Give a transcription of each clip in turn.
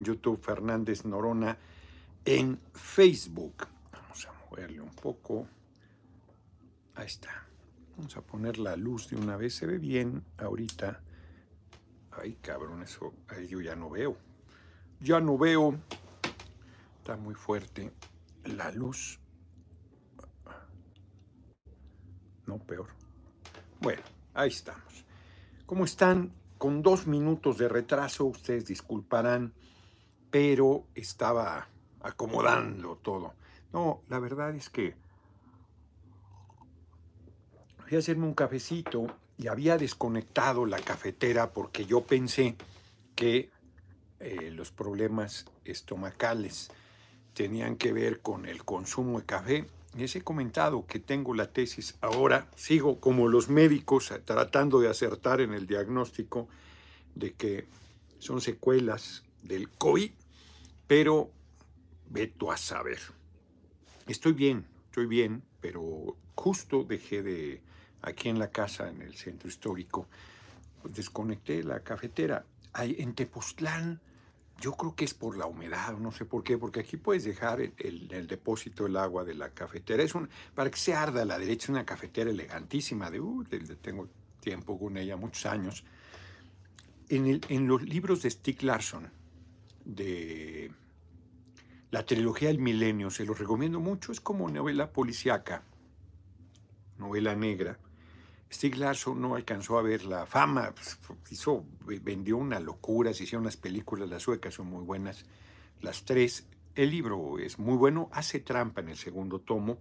YouTube, Fernández Norona en Facebook. Vamos a moverle un poco. Ahí está. Vamos a poner la luz de una vez. Se ve bien ahorita. Ay, cabrón, eso yo ya no veo. Ya no veo. Está muy fuerte la luz. No, peor. Bueno, ahí estamos. ¿Cómo están? Con dos minutos de retraso, ustedes disculparán, pero estaba acomodando todo. No, la verdad es que fui a hacerme un cafecito y había desconectado la cafetera porque yo pensé que eh, los problemas estomacales tenían que ver con el consumo de café. Les he comentado que tengo la tesis ahora, sigo como los médicos tratando de acertar en el diagnóstico de que son secuelas del COVID, pero veto a saber. Estoy bien, estoy bien, pero justo dejé de, aquí en la casa, en el centro histórico, pues desconecté la cafetera. En Tepoztlán, yo creo que es por la humedad, no sé por qué, porque aquí puedes dejar el, el, depósito del agua de la cafetera. Es para que se arda a la derecha, es una cafetera elegantísima, de, uh, tengo tiempo con ella, muchos años. En, el, en los libros de Stieg Larsson, de la trilogía del milenio, se los recomiendo mucho, es como novela policíaca, novela negra. Stieg Larsson no alcanzó a ver la fama, pues, hizo, vendió una locura, se hicieron unas películas, las suecas son muy buenas, las tres. El libro es muy bueno, hace trampa en el segundo tomo,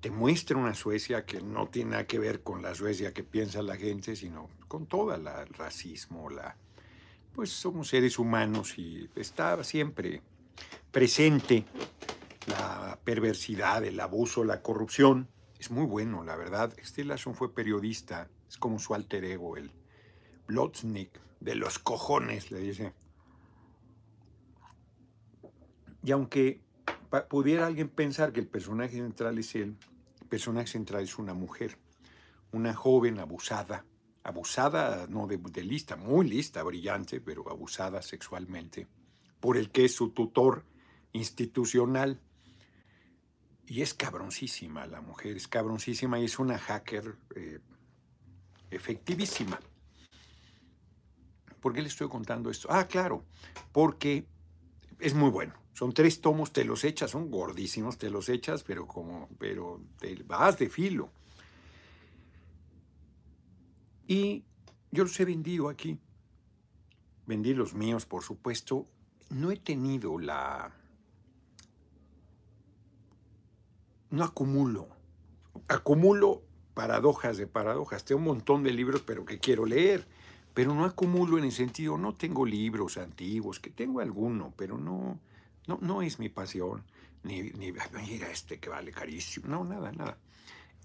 te muestra una Suecia que no tiene nada que ver con la Suecia que piensa la gente, sino con todo el racismo, la, pues somos seres humanos y está siempre presente la perversidad, el abuso, la corrupción. Es muy bueno, la verdad. Este fue periodista, es como su alter ego, el Blotznik, de los cojones, le dice. Y aunque pudiera alguien pensar que el personaje central es él, el personaje central es una mujer, una joven abusada, abusada no de, lista, muy lista, brillante, pero abusada sexualmente, por el que es su tutor institucional. Y es cabroncísima la mujer, es cabroncísima y es una hacker eh, efectivísima. ¿Por qué le estoy contando esto? Ah, claro, porque es muy bueno. Son tres tomos, te los echas, son gordísimos, te los echas, pero como, pero te vas de filo. Y yo los he vendido aquí. Vendí los míos, por supuesto. No he tenido la... No acumulo. Acumulo paradojas de paradojas. Tengo un montón de libros, pero que quiero leer. Pero no acumulo en el sentido, no tengo libros antiguos, que tengo alguno, pero no, no, no es mi pasión. Ni, ni mira este que vale carísimo. No, nada, nada.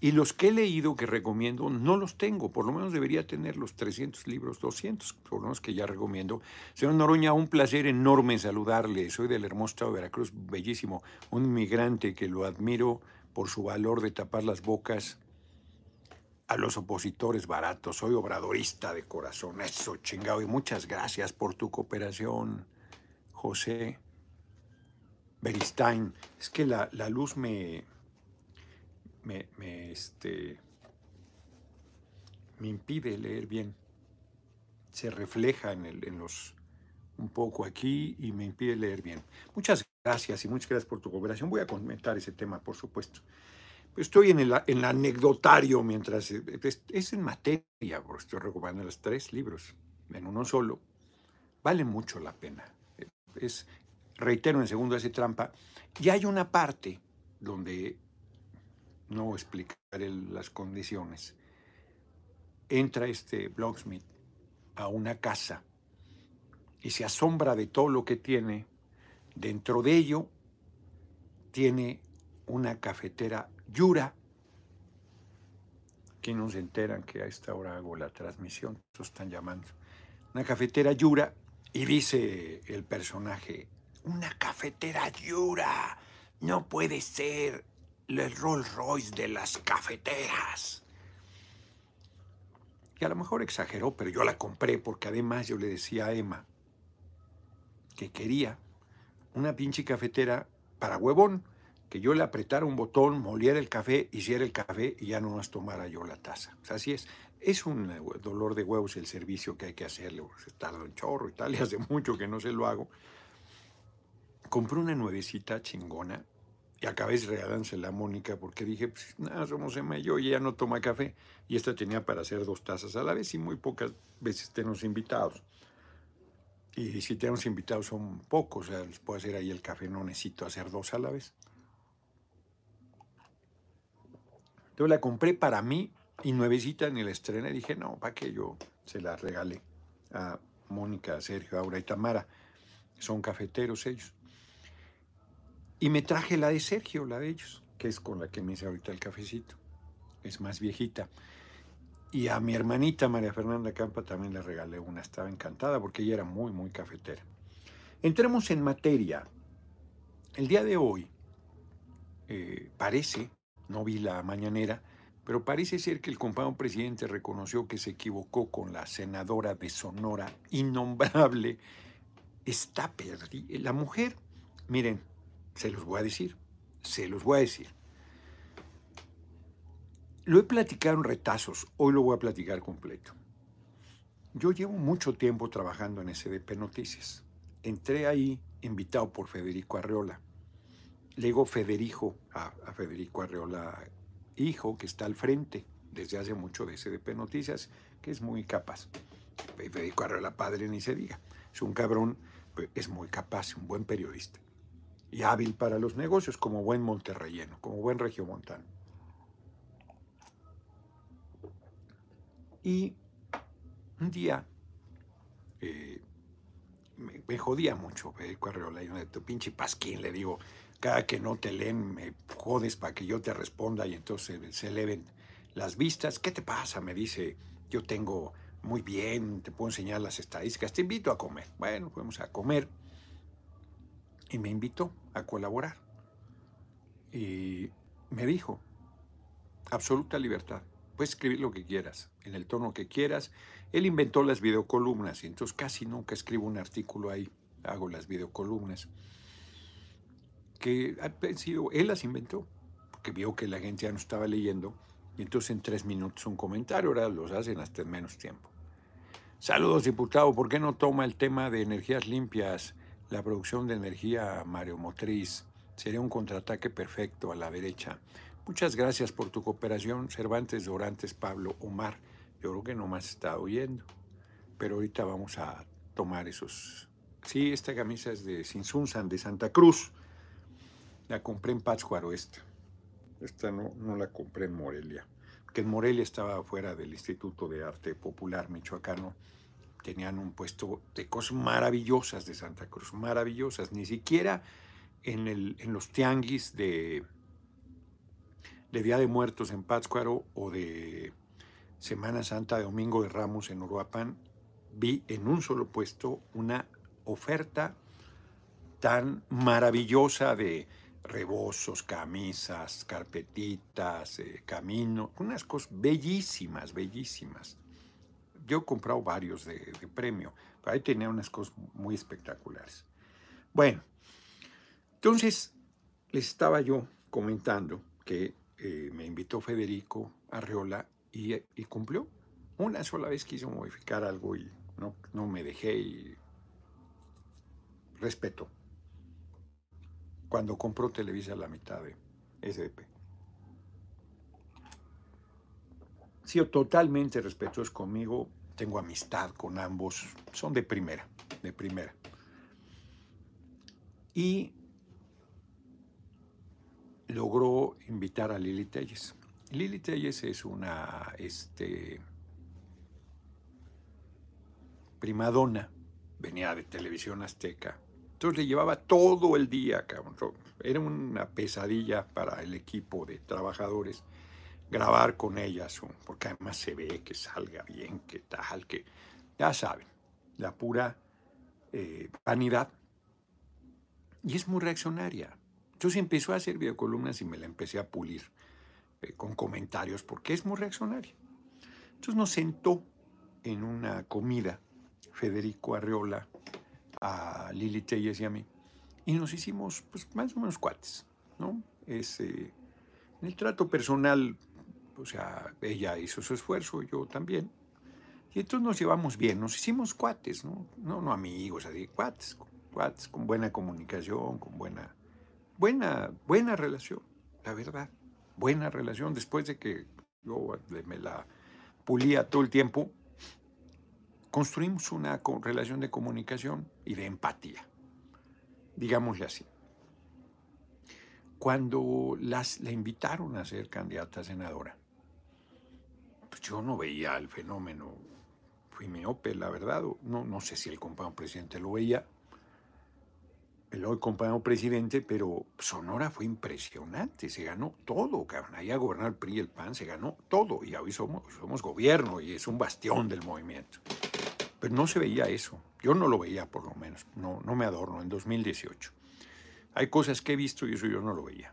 Y los que he leído, que recomiendo, no los tengo. Por lo menos debería tener los 300 libros, 200, por lo menos que ya recomiendo. Señor Noroña, un placer enorme saludarle. Soy del hermoso estado de Veracruz, bellísimo. Un inmigrante que lo admiro por su valor de tapar las bocas a los opositores baratos. Soy obradorista de corazón. Eso, chingado. Y muchas gracias por tu cooperación, José Beristain. Es que la, la luz me me, este, me impide leer bien. Se refleja en, el, en los un poco aquí y me impide leer bien. Muchas gracias y muchas gracias por tu cooperación. Voy a comentar ese tema, por supuesto. Estoy en el, en el anecdotario mientras es, es, en materia, porque estoy recopilando los tres libros en uno solo. Vale mucho la pena. Es, reitero, en segundo hace trampa. Y hay una parte donde no explicaré las condiciones. Entra este Blocksmith a una casa y se asombra de todo lo que tiene. Dentro de ello tiene una cafetera Yura. Aquí no se enteran que a esta hora hago la transmisión, eso están llamando. Una cafetera Yura y dice el personaje, una cafetera Yura, no puede ser, el Rolls Royce de las cafeteras. Y a lo mejor exageró, pero yo la compré porque además yo le decía a Emma, que quería una pinche cafetera para huevón, que yo le apretara un botón, moliera el café, hiciera el café y ya no más tomara yo la taza. O sea, así es. Es un eh, dolor de huevos el servicio que hay que hacerle, se tarda un chorro y tal, y hace mucho que no se lo hago. Compré una nuevecita chingona y acabé regalándosela a Mónica porque dije, pues nada, somos Emma y yo y ella no toma café. Y esta tenía para hacer dos tazas a la vez y muy pocas veces tenemos invitados. Y si tenemos invitados son pocos, o sea, les puedo hacer ahí el café, no necesito hacer dos a la vez. Entonces la compré para mí y nuevecita ni la estrené. Dije, no, ¿para qué yo se la regalé a Mónica, Sergio, Aura y Tamara? Son cafeteros ellos. Y me traje la de Sergio, la de ellos, que es con la que me hice ahorita el cafecito. Es más viejita. Y a mi hermanita María Fernanda Campa también le regalé una. Estaba encantada porque ella era muy, muy cafetera. Entremos en materia. El día de hoy eh, parece no vi la mañanera, pero parece ser que el compañero presidente reconoció que se equivocó con la senadora de Sonora, innombrable. Está perdida. La mujer, miren, se los voy a decir, se los voy a decir. Lo he platicado en retazos, hoy lo voy a platicar completo. Yo llevo mucho tiempo trabajando en SDP Noticias. Entré ahí invitado por Federico Arreola le digo Federico a, Federico Arreola, hijo, que está al frente desde hace mucho de SDP Noticias, que es muy capaz. Federico Arreola, padre, ni se diga. Es un cabrón, es muy capaz, un buen periodista. Y hábil para los negocios, como buen monterreyeno, como buen regiomontano. Y un día eh, me, jodía mucho Federico Arreola, y de tu pinche pasquín, le digo, cada que no te leen me jodes para que yo te responda y entonces se eleven las vistas. ¿Qué te pasa? Me dice, yo tengo muy bien, te puedo enseñar las estadísticas, te invito a comer. Bueno, fuimos a comer y me invitó a colaborar. Y me dijo, absoluta libertad, puedes escribir lo que quieras, en el tono que quieras. Él inventó las videocolumnas y entonces casi nunca escribo un artículo ahí, hago las videocolumnas que ha sido, él las inventó, porque vio que la gente ya no estaba leyendo, y entonces en tres minutos un comentario, ahora los hacen hasta en menos tiempo. Saludos, diputado, ¿por qué no toma el tema de energías limpias, la producción de energía mareomotriz? Sería un contraataque perfecto a la derecha. Muchas gracias por tu cooperación, Cervantes, Dorantes, Pablo, Omar. Yo creo que no has estado oyendo, pero ahorita vamos a tomar esos. Sí, esta camisa es de Sinsunsan, de Santa Cruz. La compré en Pátzcuaro esta. Esta no, no la compré en Morelia. Que en Morelia estaba fuera del Instituto de Arte Popular Michoacano. Tenían un puesto de cosas maravillosas de Santa Cruz, maravillosas. Ni siquiera en, el, en los tianguis de, de Día de Muertos en Pátzcuaro o de Semana Santa de Domingo de Ramos en Uruapan, vi en un solo puesto una oferta tan maravillosa de rebozos, camisas, carpetitas, eh, camino, unas cosas bellísimas, bellísimas. Yo he comprado varios de, premio, ahí tenía unas cosas muy espectaculares. Bueno, entonces les estaba yo comentando que eh, me invitó Federico Arreola y, y, cumplió. Una sola vez quiso modificar algo y no, no me dejé y respeto cuando compró Televisa la mitad de SDP. Sido totalmente respetuoso conmigo, tengo amistad con ambos, son de primera, de primera. Y logró invitar a Lili Telles. Lili Telles es una este, primadona, venía de televisión azteca, entonces le llevaba todo el día, cabrón. Era una pesadilla para el equipo de trabajadores grabar con ellas, porque además se ve que salga bien, que tal, que ya saben, la pura eh, vanidad. Y es muy reaccionaria. Entonces empezó a hacer videocolumnas y me la empecé a pulir eh, con comentarios, porque es muy reaccionaria. Entonces nos sentó en una comida Federico Arreola a Lili Telles y a mí. Y nos hicimos pues, más o menos cuates, ¿no? Es, eh, en el trato personal, o sea, ella hizo su esfuerzo, yo también. Y entonces nos llevamos bien, nos hicimos cuates, ¿no? No, no amigos, así, cuates, cuates, con buena comunicación, con buena, buena, buena relación, la verdad. Buena relación, después de que yo me la pulía todo el tiempo, construimos una relación de comunicación y de empatía, digámosle así. Cuando las, la invitaron a ser candidata a senadora, pues yo no veía el fenómeno, fui miope, la verdad, no, no sé si el compañero presidente lo veía, el hoy compañero presidente, pero Sonora fue impresionante, se ganó todo, cabrón. Ahí a gobernar el PRI y el PAN se ganó todo, y hoy somos, somos gobierno y es un bastión del movimiento. Pero no se veía eso. Yo no lo veía, por lo menos. No, no me adorno, en 2018. Hay cosas que he visto y eso yo no lo veía.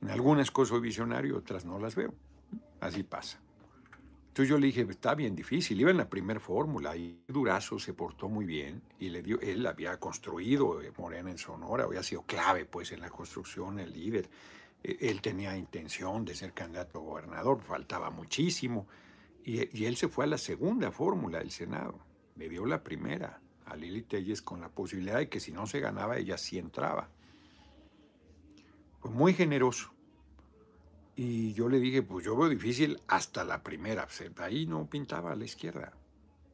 En algunas cosas soy visionario, otras no las veo. Así pasa. Entonces yo le dije, está bien difícil, iba en la primera fórmula y Durazo se portó muy bien y le dio, él había construido eh, Morena en Sonora, había sido clave pues en la construcción, el líder. E, él tenía intención de ser candidato a gobernador, faltaba muchísimo. Y, él se fue a la segunda fórmula del Senado. Le dio la primera a Lili Telles con la posibilidad de que si no se ganaba, ella sí entraba. Fue muy generoso. Y yo le dije, pues yo veo difícil hasta la primera. Ahí no pintaba a la izquierda.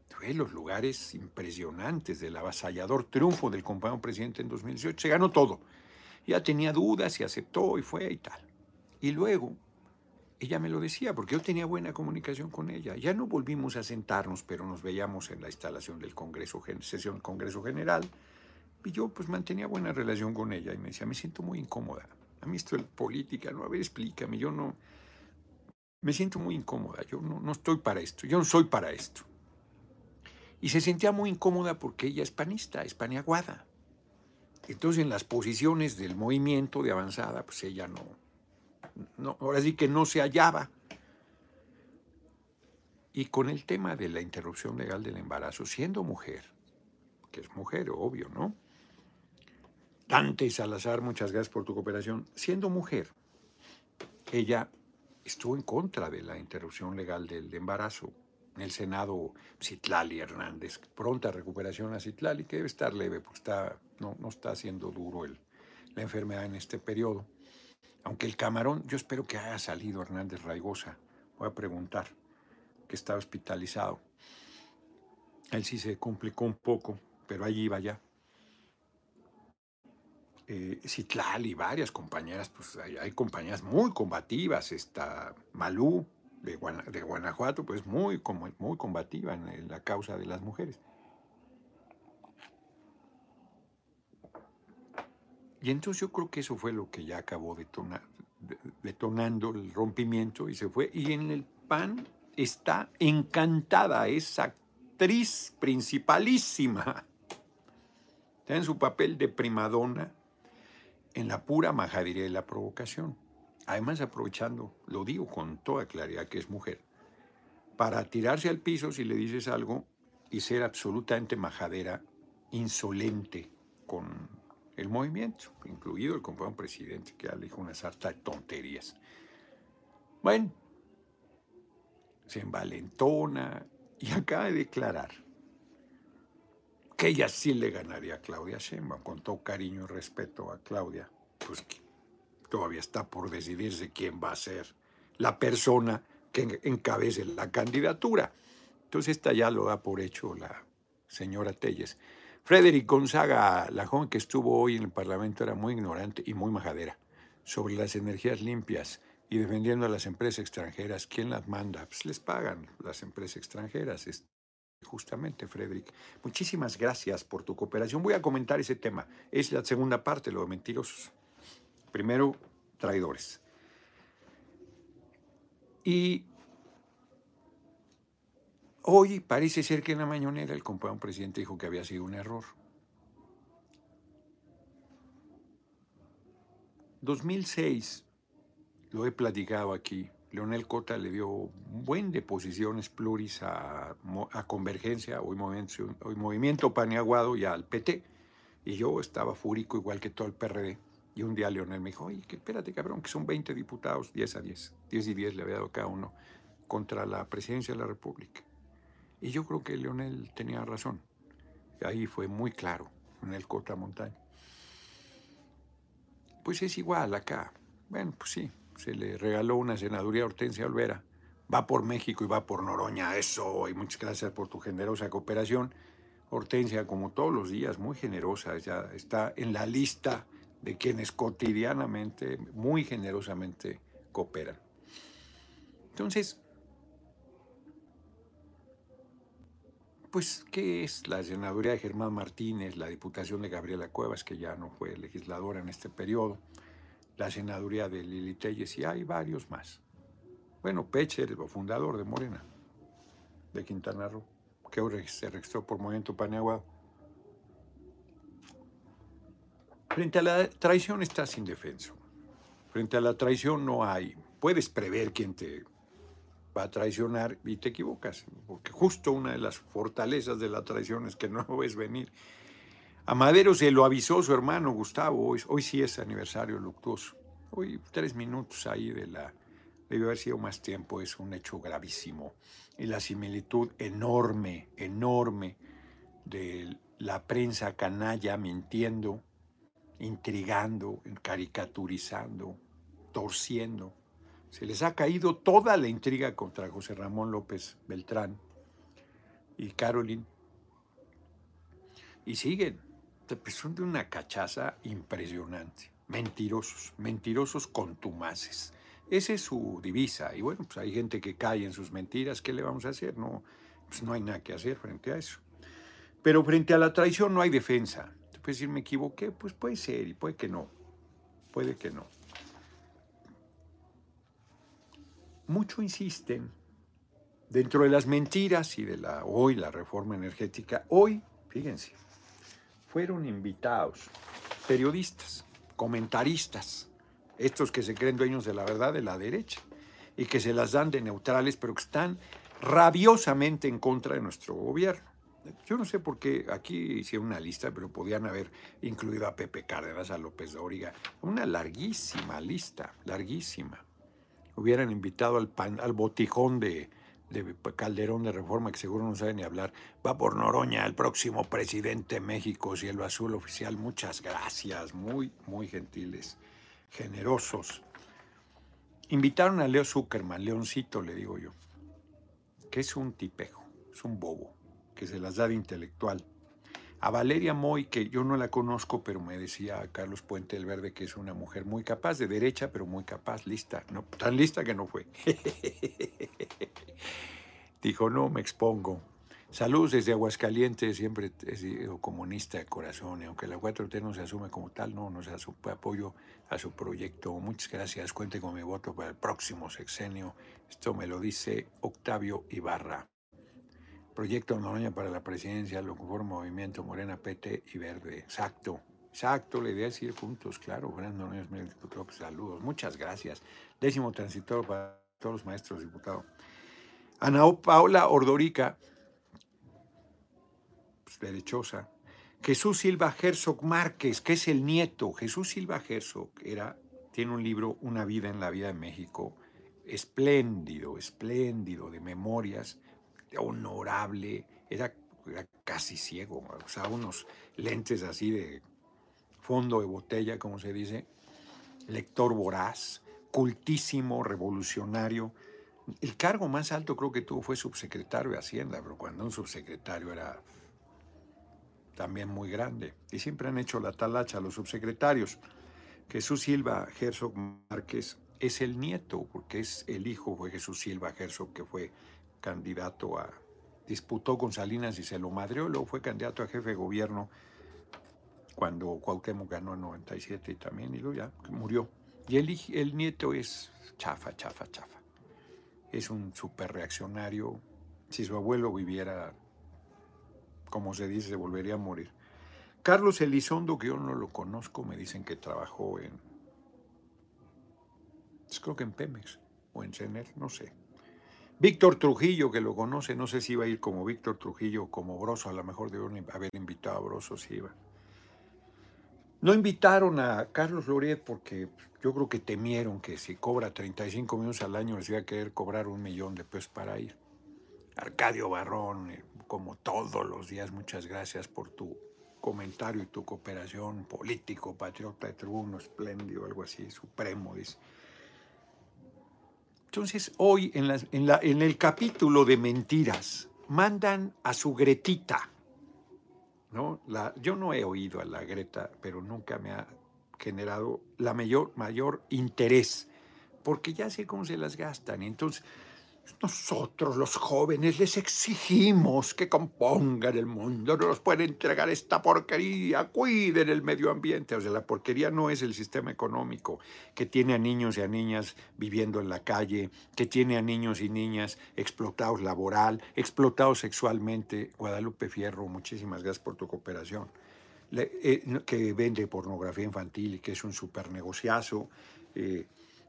Fue los lugares impresionantes del avasallador triunfo del compañero presidente en 2018. Se ganó todo. Ya tenía dudas y aceptó y fue y tal. Y luego ella me lo decía, porque yo tenía buena comunicación con ella. Ya no volvimos a sentarnos, pero nos veíamos en la instalación del Congreso, sesión Congreso General, y yo pues mantenía buena relación con ella y me decía, me siento muy incómoda. A mí esto es política, no, a ver, explícame, yo no, me siento muy incómoda, yo no, no estoy para esto, yo no soy para esto. Y se sentía muy incómoda porque ella es panista, es paniaguada. Entonces en las posiciones del movimiento de avanzada, pues ella no, no, ahora sí que no se hallaba. Y con el tema de la interrupción legal del embarazo, siendo mujer, que es mujer, obvio, ¿no? Dante Salazar, muchas gracias por tu cooperación. Siendo mujer, ella estuvo en contra de la interrupción legal del embarazo. En el Senado, Citlali Hernández, pronta recuperación a Citlali, que debe estar leve, porque está, no, no está siendo duro el, la enfermedad en este periodo. Aunque el camarón, yo espero que haya salido Hernández Raigosa. Voy a preguntar, que está hospitalizado. Él sí se complicó un poco, pero allí iba ya. Eh, y varias compañeras, pues hay, compañeras muy combativas. Está Malú de, Guanajuato, pues muy, muy combativa en la causa de las mujeres. Y entonces yo creo que eso fue lo que ya acabó detonando el rompimiento y se fue. Y en el PAN está encantada esa actriz principalísima. En su papel de primadona en la pura majadería de la provocación. Además aprovechando, lo digo con toda claridad que es mujer, para tirarse al piso si le dices algo y ser absolutamente majadera, insolente con el movimiento, incluido el compañero presidente, que ya dijo una sarta de tonterías. Bueno, se envalentona y acaba de declarar que ella sí le ganaría a Claudia Sheinbaum, con todo cariño y respeto a Claudia, pues todavía está por decidirse quién va a ser la persona que encabece la candidatura. Entonces esta ya lo da por hecho la señora Telles. Frederick Gonzaga, la joven que estuvo hoy en el Parlamento, era muy ignorante y muy majadera sobre las energías limpias y defendiendo a las empresas extranjeras. ¿Quién las manda? Pues les pagan las empresas extranjeras. Justamente, Frederick. Muchísimas gracias por tu cooperación. Voy a comentar ese tema. Es la segunda parte, lo de mentirosos. Primero, traidores. Y Hoy parece ser que en la mañanera el compañero presidente dijo que había sido un error. 2006, lo he platicado aquí Leonel Cota le dio un buen de posiciones pluris a, Convergencia, hoy movimiento, hoy movimiento Paniaguado y al PT. Y yo estaba fúrico igual que todo el PRD. Y un día Leonel me dijo, oye, que espérate cabrón, que son 20 diputados, 10 a 10. 10 y 10 le había dado cada uno contra la presidencia de la República. Y yo creo que Leonel tenía razón. Ahí fue muy claro, en el Cota Montaña. Pues es igual acá. Bueno, pues sí, se le regaló una senaduría a Hortensia Olvera. Va por México y va por Noroña, eso, y muchas gracias por tu generosa cooperación. Hortensia, como todos los días, muy generosa, ya está en la lista de quienes cotidianamente, muy generosamente cooperan. Entonces, pues, ¿qué es la senaduría de Germán Martínez, la diputación de Gabriela Cuevas, que ya no fue legisladora en este periodo? La senaduría de Lili Telles y hay varios más. Bueno, Pecher, el fundador de Morena, de Quintana Roo, que se registró por Movimiento Paneaguado. Frente a la traición estás indefenso. Frente a la traición no hay. Puedes prever quién te va a traicionar y te equivocas, porque justo una de las fortalezas de la traición es que no ves venir. A Madero se lo avisó su hermano Gustavo, hoy, hoy sí es aniversario luctuoso. Hoy tres minutos ahí de la... Debe haber sido más tiempo, es un hecho gravísimo. Y la similitud enorme, enorme de la prensa canalla mintiendo, intrigando, caricaturizando, torciendo. Se les ha caído toda la intriga contra José Ramón López Beltrán y Carolyn. Y siguen son de una cachaza impresionante. Mentirosos, mentirosos contumaces. Esa es su divisa. Y bueno, pues hay gente que cae en sus mentiras. ¿Qué le vamos a hacer? No, pues no hay nada que hacer frente a eso. Pero frente a la traición no hay defensa. Te puedes decir, me equivoqué. Pues puede ser y puede que no. Puede que no. Mucho insisten dentro de las mentiras y de la hoy la reforma energética. Hoy, fíjense, fueron invitados periodistas, comentaristas, estos que se creen dueños de la verdad de la derecha y que se las dan de neutrales, pero que están rabiosamente en contra de nuestro gobierno. Yo no sé por qué aquí hicieron una lista, pero podían haber incluido a Pepe Cárdenas, a López Dóriga, una larguísima lista, larguísima. Hubieran invitado al, al botijón de, de Calderón de Reforma, que seguro no sabe ni hablar, va por Noroña, el próximo presidente de México, cielo azul oficial. Muchas gracias, muy, muy gentiles, generosos. Invitaron a Leo Zuckerman, Leoncito, le digo yo, que es un tipejo, es un bobo, que se las da de intelectual. A Valeria Moy, que yo no la conozco, pero me decía Carlos Puente del Verde que es una mujer muy capaz, de derecha, pero muy capaz, lista. No, tan lista que no fue. Dijo, no, me expongo. Saludos desde Aguascalientes, siempre he sido comunista de corazón, y aunque la 4T no se asume como tal, no, no se asume, apoyo a su proyecto. Muchas gracias, cuente con mi voto para el próximo sexenio. Esto me lo dice Octavio Ibarra. Proyecto Noroña para la presidencia, lo conforma Movimiento Morena, PT y Verde. Exacto, exacto, la idea es ir juntos, claro. Fernando Noroña, saludos, muchas gracias. Décimo transitor para todos los maestros diputados. Ana Paola Ordorica, pues, derechosa. Jesús Silva Herzog Márquez, que es el nieto. Jesús Silva Herzog era, tiene un libro, Una vida en la vida de México, espléndido, espléndido, de memorias, honorable, era, casi ciego, usaba unos lentes así de fondo de botella, como se dice, lector voraz, cultísimo, revolucionario, el cargo más alto creo que tuvo fue subsecretario de Hacienda, pero cuando un subsecretario era también muy grande. Y siempre han hecho la talacha a los subsecretarios. Jesús Silva Herzog Márquez es el nieto, porque es el hijo, fue Jesús Silva Herzog, que fue candidato a... disputó con Salinas y se lo madreó, luego fue candidato a jefe de gobierno cuando Cuauhtémoc ganó en 97 y también, y luego ya murió. Y el, el nieto es chafa, chafa, chafa es un súper reaccionario. Si su abuelo viviera, como se dice, se volvería a morir. Carlos Elizondo, que yo no lo conozco, me dicen que trabajó en, pues creo que en Pemex, o en CENER, no sé. Víctor Trujillo, que lo conoce, no sé si iba a ir como Víctor Trujillo o como Broso, a lo mejor debieron haber invitado a Broso si iba. No invitaron a Carlos Loret porque yo creo que temieron que si cobra 35 millones al año les iba a querer cobrar un millón de pesos para ir. Arcadio Barrón, eh, como todos los días, muchas gracias por tu comentario y tu cooperación político, patriota, tribuno, espléndido, algo así, supremo, dice. Entonces, hoy en, el capítulo de mentiras, mandan a su Gretita, ¿no? Yo no he oído a la Greta, pero nunca me ha generado la mayor, mayor interés, porque ya sé cómo se las gastan. Entonces, nosotros los jóvenes les exigimos que compongan el mundo, no nos pueden entregar esta porquería, cuiden el medio ambiente. O sea, la porquería no es el sistema económico que tiene a niños y a niñas viviendo en la calle, que tiene a niños y niñas explotados laboral, explotados sexualmente. Guadalupe Fierro, muchísimas gracias por tu cooperación. Eh, que vende pornografía infantil, que es un super negociazo. Eh,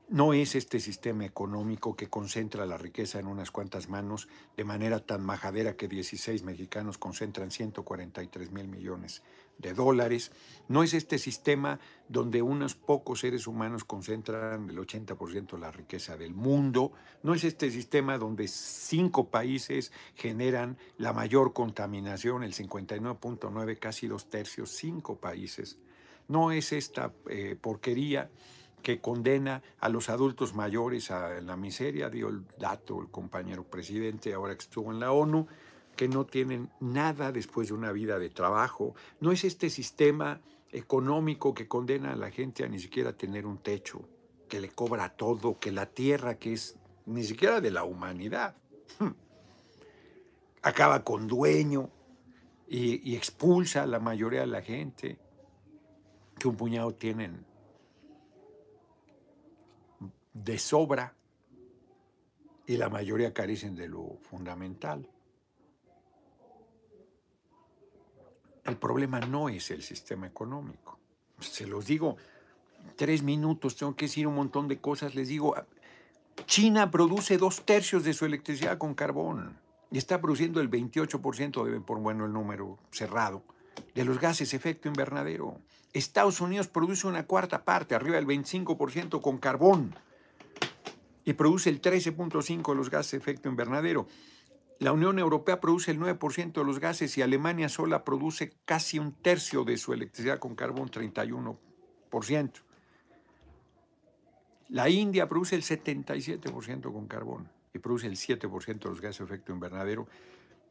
no es este sistema económico que concentra la riqueza en unas cuantas manos de manera tan majadera que 16 mexicanos concentran 143 mil millones de dólares. No es este sistema donde unos pocos seres humanos concentran el 80% de la riqueza del mundo. No es este sistema donde cinco países generan la mayor contaminación, el 59.9, casi dos tercios, cinco países. No es esta eh, porquería que condena a los adultos mayores a la miseria, dio el dato el compañero presidente ahora que estuvo en la ONU, que no tienen nada después de una vida de trabajo. No es este sistema económico que condena a la gente a ni siquiera tener un techo, que le cobra todo, que la tierra que es ni siquiera de la humanidad, acaba con dueño y, y expulsa a la mayoría de la gente, que un puñado tienen de sobra y la mayoría carecen de lo fundamental. El problema no es el sistema económico. Se los digo, tres minutos, tengo que decir un montón de cosas. Les digo, China produce dos tercios de su electricidad con carbón y está produciendo el 28%, debe por bueno el número cerrado, de los gases efecto invernadero. Estados Unidos produce una cuarta parte, arriba del 25% con carbón y produce el 13.5% de los gases de efecto invernadero. La Unión Europea produce el 9% de los gases y Alemania sola produce casi un tercio de su electricidad con carbón, 31%. La India produce el 77% con carbón y produce el 7% de los gases de efecto invernadero.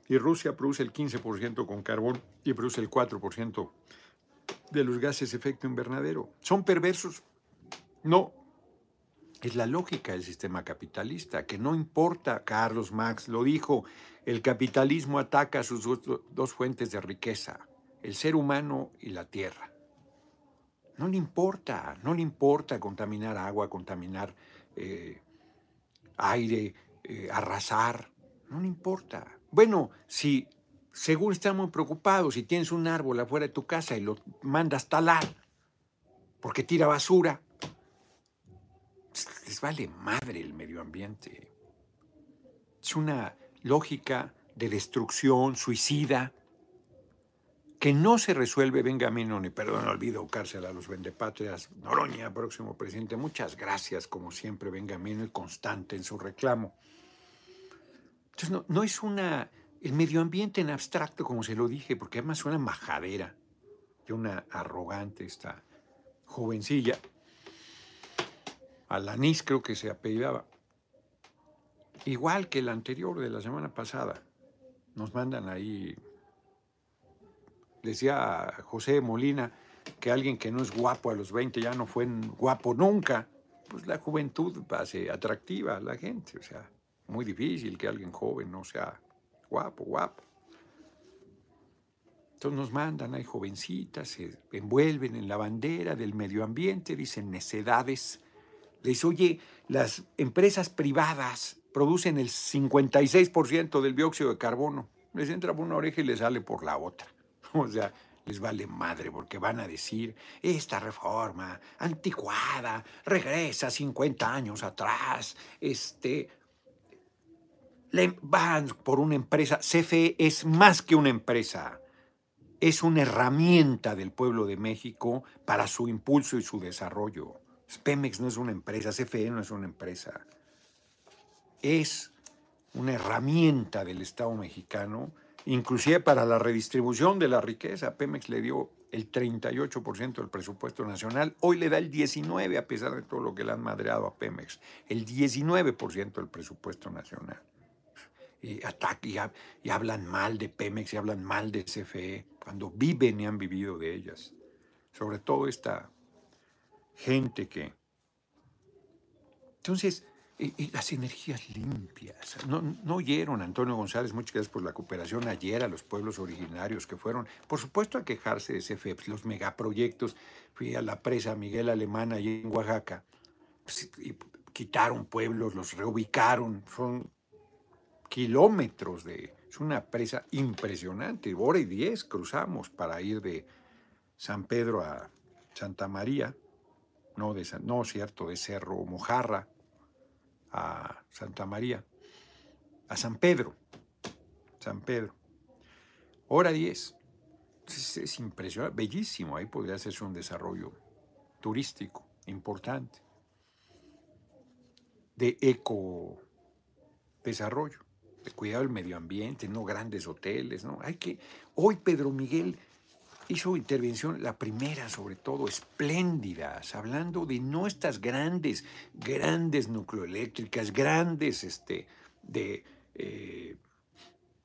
Y Rusia produce el 15% con carbón y produce el 4% de los gases de efecto invernadero. ¿Son perversos? No, es la lógica del sistema capitalista, que no importa, Carlos Marx lo dijo, el capitalismo ataca sus dos fuentes de riqueza, el ser humano y la tierra. No le importa, no le importa contaminar agua, contaminar eh, aire, eh, arrasar, no le importa. Bueno, si según estamos preocupados, si tienes un árbol afuera de tu casa y lo mandas talar porque tira basura, les vale madre el medio ambiente. Es una lógica de destrucción suicida que no se resuelve, venga a mí, no, ni perdón, olvido cárcel a los vendepatrias, Noroña, próximo presidente, muchas gracias, como siempre, venga y constante en su reclamo. Entonces, no, es una, el medio ambiente en abstracto, como se lo dije, porque además suena majadera, y una arrogante esta jovencilla, Alanis creo que se apellidaba. Igual que el anterior de la semana pasada. Nos mandan ahí. Decía José Molina que alguien que no es guapo a los 20 ya no fue guapo nunca. Pues la juventud hace atractiva a la gente. O sea, muy difícil que alguien joven no sea guapo, guapo. Entonces nos mandan, hay jovencitas, se envuelven en la bandera del medio ambiente, dicen necedades les oye, las empresas privadas producen el 56% del dióxido de carbono. Les entra por una oreja y les sale por la otra. O sea, les vale madre porque van a decir, esta reforma anticuada regresa 50 años atrás, este, van por una empresa, CFE es más que una empresa, es una herramienta del pueblo de México para su impulso y su desarrollo. Pemex no es una empresa, CFE no es una empresa, es una herramienta del Estado mexicano inclusive para la redistribución de la riqueza. Pemex le dio el 38% del presupuesto nacional, hoy le da el 19% a pesar de todo lo que le han madreado a Pemex, el 19% del presupuesto nacional. Y, y, hablan mal de Pemex y hablan mal de CFE, cuando viven y han vivido de ellas. Sobre todo esta gente que... Entonces, y, las energías limpias. No, no, oyeron Antonio González, muchas gracias por la cooperación ayer a los pueblos originarios que fueron, por supuesto, a quejarse de CFEPS, los megaproyectos. Fui a la presa Miguel Alemán allí en Oaxaca, pues, quitaron pueblos, los reubicaron, son kilómetros de... Es una presa impresionante, hora y diez cruzamos para ir de San Pedro a Santa María, no, de no cierto, de Cerro Mojarra, a Santa María, a San Pedro, San Pedro. Hora 10. Es, impresionante, bellísimo. Ahí podría hacerse un desarrollo turístico importante, de eco desarrollo, de cuidado del medio ambiente, no grandes hoteles, ¿no? Hay que. Hoy Pedro Miguel hizo intervención, la primera sobre todo, espléndidas, hablando de no estas grandes, grandes nucleoeléctricas, grandes este, de eh,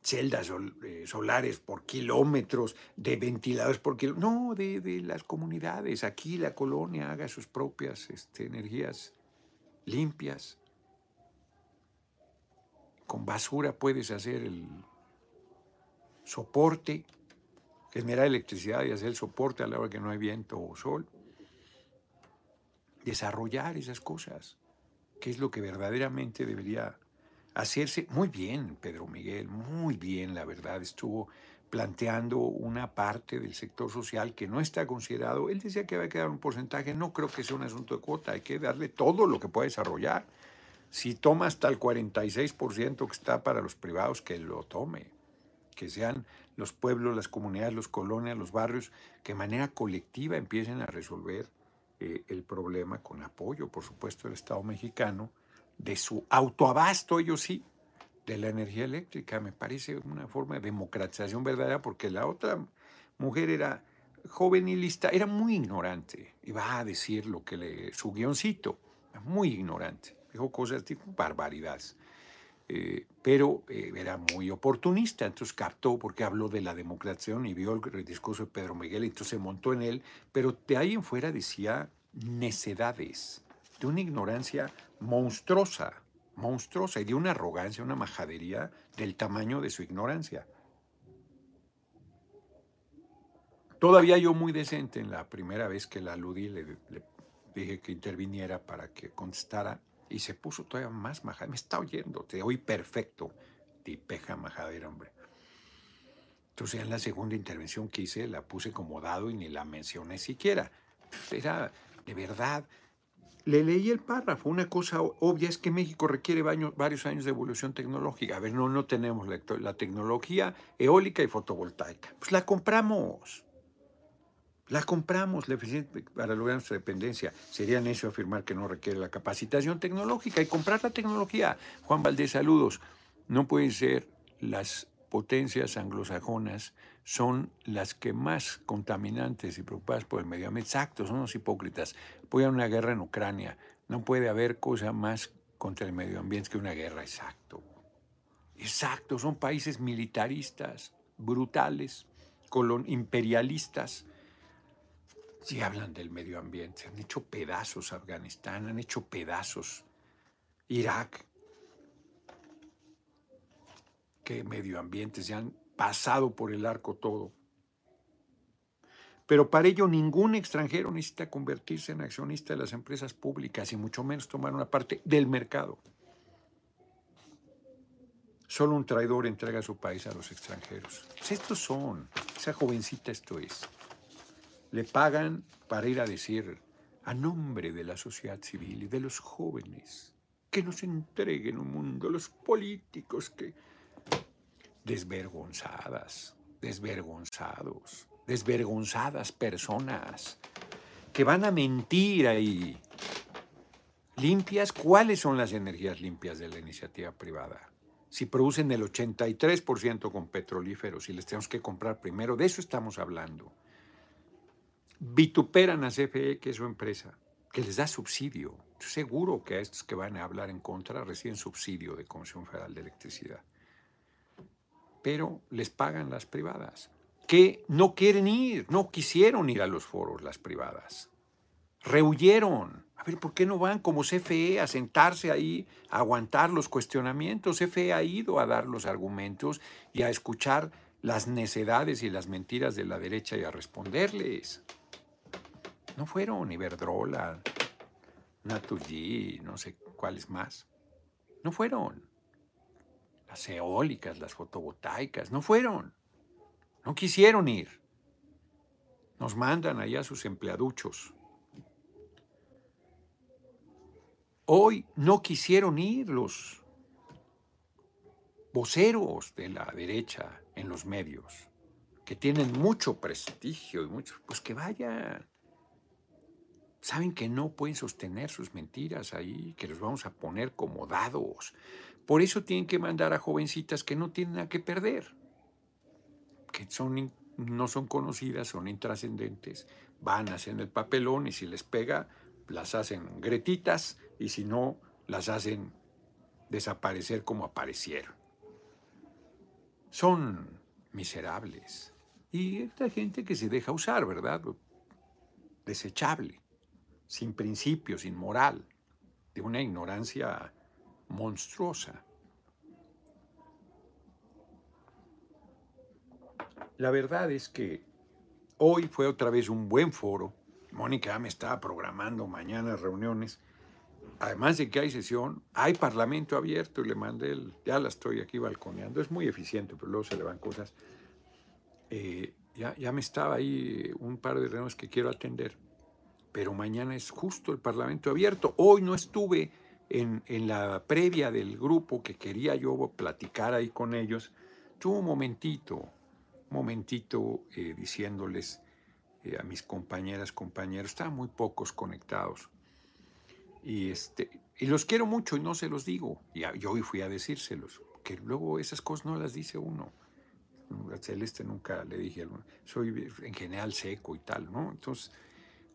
celdas eh, solares por kilómetros, de ventiladores por kilómetros, no, de, las comunidades. Aquí la colonia haga sus propias este, energías limpias. Con basura puedes hacer el soporte generar electricidad y hacer el soporte a la hora que no hay viento o sol. Desarrollar esas cosas, que es lo que verdaderamente debería hacerse. Muy bien, Pedro Miguel, muy bien, la verdad, estuvo planteando una parte del sector social que no está considerado. Él decía que va a quedar un porcentaje, no creo que sea un asunto de cuota, hay que darle todo lo que pueda desarrollar. Si toma hasta el 46% que está para los privados, que lo tome, que sean los pueblos, las comunidades, los colonias, los barrios, que de manera colectiva empiecen a resolver eh, el problema con apoyo, por supuesto, del Estado mexicano, de su autoabasto, ellos sí, de la energía eléctrica. Me parece una forma de democratización verdadera, porque la otra mujer era joven y lista, era muy ignorante, iba a decir lo que le, su guioncito, muy ignorante, dijo cosas tipo barbaridades. Eh, pero eh, era muy oportunista, entonces captó porque habló de la democratización y vio el discurso de Pedro Miguel, entonces se montó en él, pero de ahí en fuera decía necedades, de una ignorancia monstruosa, monstruosa y de una arrogancia, una majadería del tamaño de su ignorancia. Todavía yo muy decente en la primera vez que la aludí, le dije que interviniera para que contestara y se puso todavía más majada. Me está oyendo, te oí perfecto. Tipeja majadera, hombre. Entonces en la segunda intervención que hice la puse como dado y ni la mencioné siquiera. Era de verdad. Le leí el párrafo. Una cosa obvia es que México requiere varios años de evolución tecnológica. A ver, no, no tenemos la, la tecnología eólica y fotovoltaica. Pues la compramos. La compramos la para lograr nuestra dependencia. Sería necio afirmar que no requiere la capacitación tecnológica y comprar la tecnología. Juan Valdés, saludos. No pueden ser las potencias anglosajonas son las que más contaminantes y preocupadas por el medio ambiente. Exacto, son los hipócritas. Apoyan una guerra en Ucrania. No puede haber cosa más contra el medio ambiente que una guerra. Exacto. Exacto, son países militaristas, brutales, colon imperialistas si hablan del medio ambiente. Han hecho pedazos Afganistán, han hecho pedazos Irak. Qué medio ambiente, se han pasado por el arco todo. Pero para ello ningún extranjero necesita convertirse en accionista de las empresas públicas y mucho menos tomar una parte del mercado. Solo un traidor entrega su país a los extranjeros. Estos son, esa jovencita esto es. Le pagan para ir a decir a nombre de la sociedad civil y de los jóvenes que nos entreguen un mundo, los políticos que... Desvergonzadas, desvergonzados, desvergonzadas personas que van a mentir ahí. Limpias, ¿cuáles son las energías limpias de la iniciativa privada? Si producen el 83% con petrolíferos y les tenemos que comprar primero, de eso estamos hablando. Vituperan a CFE, que es su empresa, que les da subsidio. Seguro que a estos que van a hablar en contra reciben subsidio de Comisión Federal de Electricidad. Pero les pagan las privadas, que no quieren ir, no quisieron ir a los foros las privadas. Rehuyeron. A ver, ¿por qué no van como CFE a sentarse ahí, a aguantar los cuestionamientos? CFE ha ido a dar los argumentos y a escuchar las necedades y las mentiras de la derecha y a responderles. No fueron Iberdrola, Naturgy, no sé cuáles más. No fueron. Las eólicas, las fotovoltaicas, no fueron. No quisieron ir. Nos mandan allá sus empleaduchos. Hoy no quisieron ir los voceros de la derecha en los medios, que tienen mucho prestigio y mucho, pues que vayan saben que no pueden sostener sus mentiras ahí, que los vamos a poner como dados. Por eso tienen que mandar a jovencitas que no tienen nada que perder, que son, no son conocidas, son intrascendentes, van, hacen el papelón y si les pega, las hacen gretitas y si no, las hacen desaparecer como aparecieron. Son miserables. Y esta gente que se deja usar, ¿verdad? Desechable sin principio, sin moral, de una ignorancia monstruosa. La verdad es que hoy fue otra vez un buen foro. Mónica me estaba programando mañana reuniones. Además de que hay sesión, hay parlamento abierto y le mandé el, ya la estoy aquí balconeando. Es muy eficiente, pero luego se le van cosas. Eh, ya, ya me estaba ahí un par de reuniones que quiero atender pero mañana es justo el Parlamento abierto. Hoy no estuve en, la previa del grupo que quería yo platicar ahí con ellos. Tuve un momentito, un momentito eh, diciéndoles eh, a mis compañeras, compañeros, estaban muy pocos conectados. Y, este, y los quiero mucho y no se los digo. Y yo hoy fui a decírselos, que luego esas cosas no las dice uno. A Celeste nunca le dije, soy en general seco y tal, ¿no? Entonces,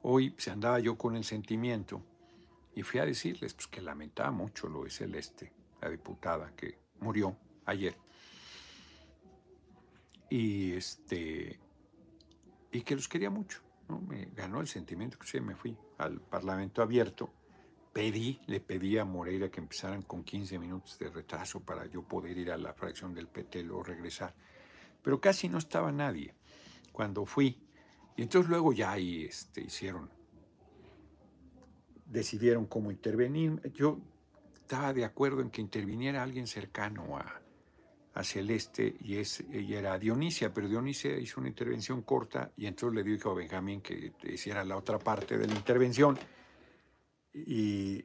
Hoy se andaba yo con el sentimiento y fui a decirles pues, que lamentaba mucho lo de Celeste, la diputada que murió ayer. Y, este, y que los quería mucho. ¿no? Me ganó el sentimiento que sí, me fui al Parlamento abierto. Pedí, le pedí a Moreira que empezaran con 15 minutos de retraso para yo poder ir a la fracción del PT o regresar. Pero casi no estaba nadie. Cuando fui, y entonces luego ya ahí este, hicieron, decidieron cómo intervenir. Yo estaba de acuerdo en que interviniera alguien cercano a, Celeste y, es, era Dionisia, pero Dionisia hizo una intervención corta y entonces le dijo a Benjamín que hiciera la otra parte de la intervención. Y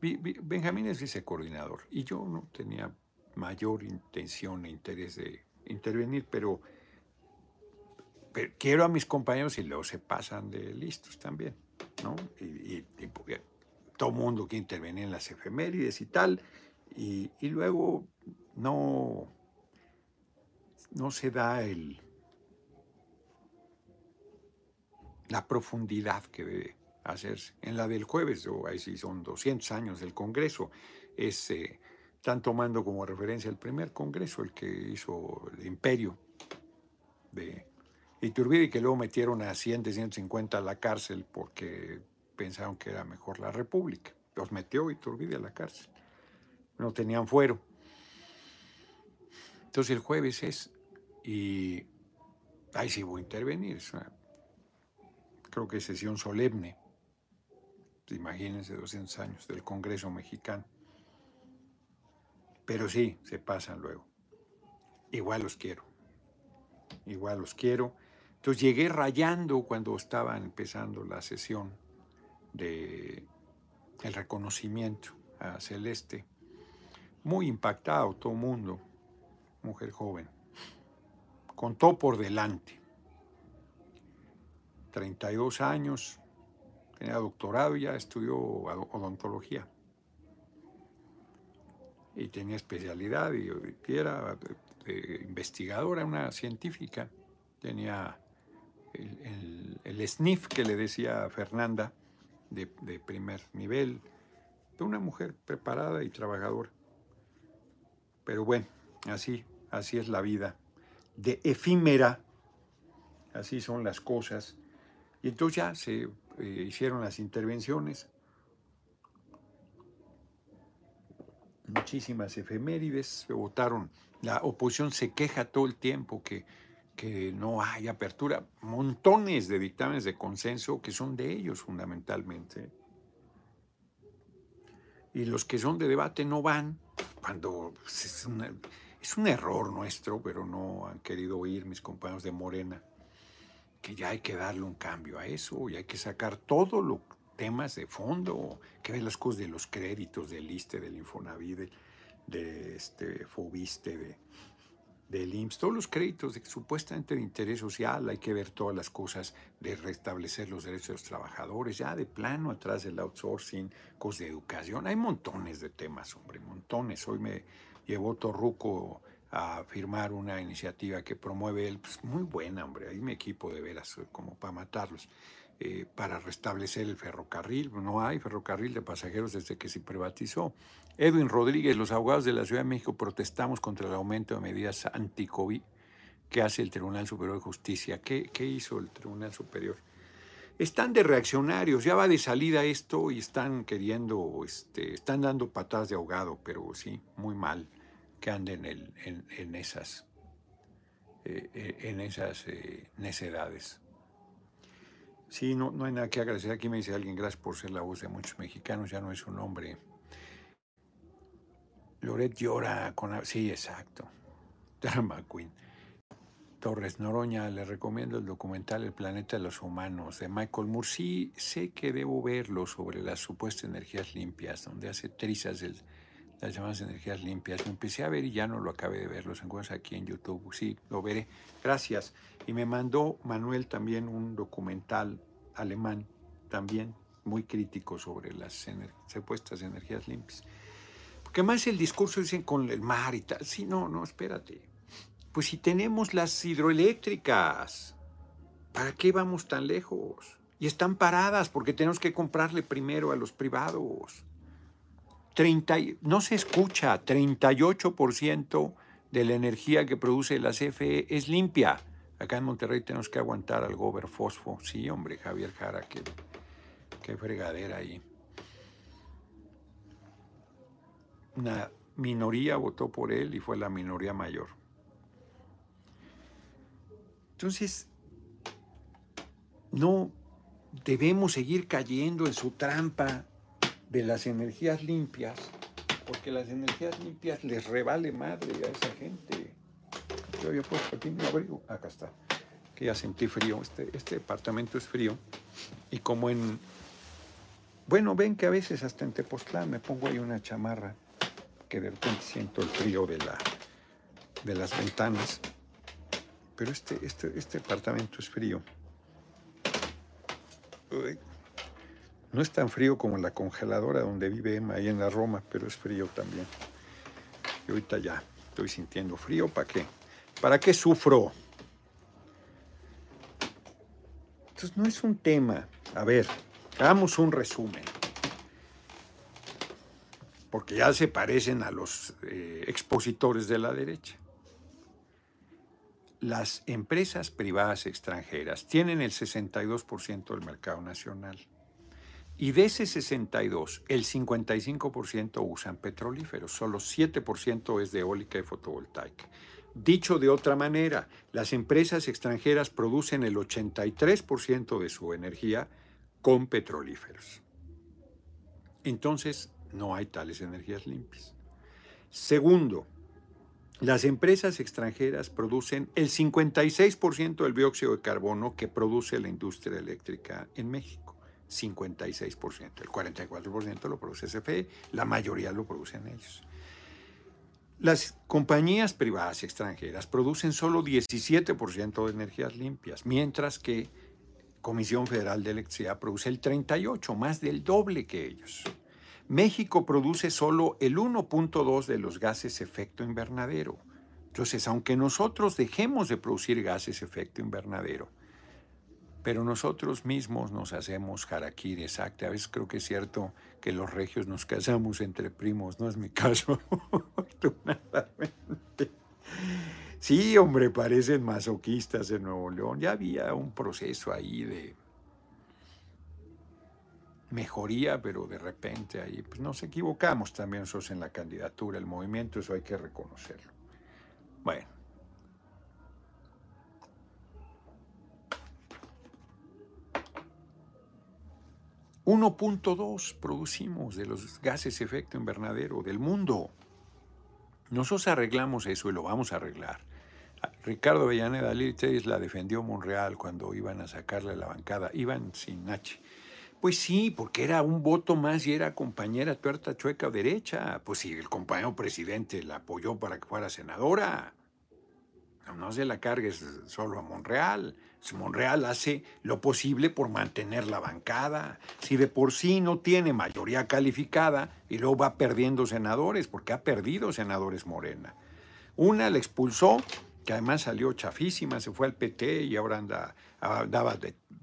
Benjamín es vicecoordinador y yo no tenía mayor intención e interés de intervenir, pero quiero a mis compañeros y luego se pasan de listos también, ¿no? Y, todo el mundo que interviene en las efemérides y tal, y, luego no, no se da el, la profundidad que debe hacerse. En la del jueves, o ahí sí son 200 años del Congreso, es, eh, están tomando como referencia el primer Congreso, el que hizo el imperio de Iturbide, que luego metieron a 100, 150 a la cárcel porque pensaron que era mejor la República. Los metió Iturbide a la cárcel. No tenían fuero. Entonces el jueves es, y ahí sí voy a intervenir. creo que es sesión solemne. Imagínense 200 años del Congreso mexicano. Pero sí, se pasan luego. Igual los quiero. Igual los quiero. Entonces llegué rayando cuando estaba empezando la sesión de el reconocimiento a Celeste. Muy impactado todo el mundo, mujer joven. Contó por delante. 32 años, tenía doctorado, ya estudió odontología. Y tenía especialidad y, era investigadora, una científica. Tenía el, sniff que le decía Fernanda, de, de primer nivel, de una mujer preparada y trabajadora. Pero bueno, así, así es la vida, de efímera, así son las cosas. Y entonces ya se eh, hicieron las intervenciones, muchísimas efemérides, se votaron. La oposición se queja todo el tiempo que, que no hay apertura. Montones de dictámenes de consenso que son de ellos fundamentalmente. Y los que son de debate no van cuando es, es un error nuestro, pero no han querido oír mis compañeros de Morena que ya hay que darle un cambio a eso y hay que sacar todos los temas de fondo, que ve las cosas de los créditos, del ISTE, del Infonavit, de, este Fobiste, de, del IMSS, todos los créditos de, supuestamente de interés social, hay que ver todas las cosas de restablecer los derechos de los trabajadores, ya de plano atrás del outsourcing, cosas de educación, hay montones de temas, hombre, montones. Hoy me llevó Torruco a firmar una iniciativa que promueve él, pues muy buena, hombre, ahí mi equipo de veras, como para matarlos, eh, para restablecer el ferrocarril. No hay ferrocarril de pasajeros desde que se privatizó. Edwin Rodríguez, los abogados de la Ciudad de México protestamos contra el aumento de medidas anti-COVID que hace el Tribunal Superior de Justicia. ¿Qué, ¿Qué hizo el Tribunal Superior? están de reaccionarios, ya va de salida esto y están queriendo, este, están dando patadas de ahogado, pero sí, muy mal que anden en, esas, eh, eh, en esas necedades. Sí, no, no hay nada que agradecer. Aquí me dice alguien, gracias por ser la voz de muchos mexicanos, ya no es un nombre. Loret llora con... Sí, exacto. Drama Queen. Torres Noroña, le recomiendo el documental El planeta de los humanos de Michael Moore. Sí, sé que debo verlo sobre las supuestas energías limpias, donde hace trizas del las llamadas energías limpias. Lo empecé a ver y ya no lo acabé de ver. Los encuentras aquí en YouTube. Sí, lo veré. Gracias. Y me mandó Manuel también un documental alemán, también muy crítico sobre las supuestas energías limpias. Porque más el discurso dicen con el mar y tal. Sí, no, no, espérate. Pues si tenemos las hidroeléctricas, ¿para qué vamos tan lejos? Y están paradas porque tenemos que comprarle primero a los privados. 30, no se escucha, 38% de la energía que produce la CFE es limpia. Acá en Monterrey tenemos que aguantar al gober fosfo. Sí, hombre, Javier Jara, qué, qué fregadera ahí. Una minoría votó por él y fue la minoría mayor. Entonces, no debemos seguir cayendo en su trampa de las energías limpias, porque las energías limpias les revale madre a esa gente. Yo había puesto aquí mi abrigo, acá está, que ya sentí frío, este, este departamento es frío, y como en, bueno, ven que a veces hasta en Tepoztlán me pongo ahí una chamarra, que de repente siento el frío de, la, de las ventanas, pero este, este, este departamento es frío. No es tan frío como la congeladora donde vive Emma, ahí en la Roma, pero es frío también. Y ahorita ya estoy sintiendo frío. ¿Para qué? ¿Para qué sufro? Entonces no es un tema. A ver, hagamos un resumen. Porque ya se parecen a los eh, expositores de la derecha. Las empresas privadas extranjeras tienen el 62% del mercado nacional y de ese 62, el 55% usan petrolíferos, solo 7% es de eólica y fotovoltaica. Dicho de otra manera, las empresas extranjeras producen el 83% de su energía con petrolíferos. Entonces, no hay tales energías limpias. Segundo, las empresas extranjeras producen el 56% del dióxido de carbono que produce la industria eléctrica en México. 56%. El 44% lo produce CFE, la mayoría lo producen ellos. Las compañías privadas extranjeras producen solo 17% de energías limpias, mientras que Comisión Federal de Electricidad produce el 38%, más del doble que ellos. México produce solo el 1.2 de los gases efecto invernadero. Entonces, aunque nosotros dejemos de producir gases efecto invernadero, pero nosotros mismos nos hacemos harakiri, exacto. A veces creo que es cierto que los regios nos casamos entre primos, no es mi caso, afortunadamente. Sí, hombre, parecen masoquistas en Nuevo León. Ya había un proceso ahí de mejoría, pero de repente ahí pues nos equivocamos también nosotros en la candidatura, el movimiento, eso hay que reconocerlo. Bueno. 1.2 producimos de los gases efecto invernadero del mundo. Nosotros arreglamos eso y lo vamos a arreglar. Ricardo Avellaneda Liltes la defendió Monreal cuando iban a sacarle la bancada. Iban sin H. Pues sí, porque era un voto más y era compañera tuerta, chueca derecha. Pues sí, el compañero presidente la apoyó para que fuera senadora. No, se la cargues solo a Monreal. Monreal hace lo posible por mantener la bancada. Si de por sí no tiene mayoría calificada y luego va perdiendo senadores, porque ha perdido senadores Morena. Una la expulsó, que además salió chafísima, se fue al PT y ahora anda, andaba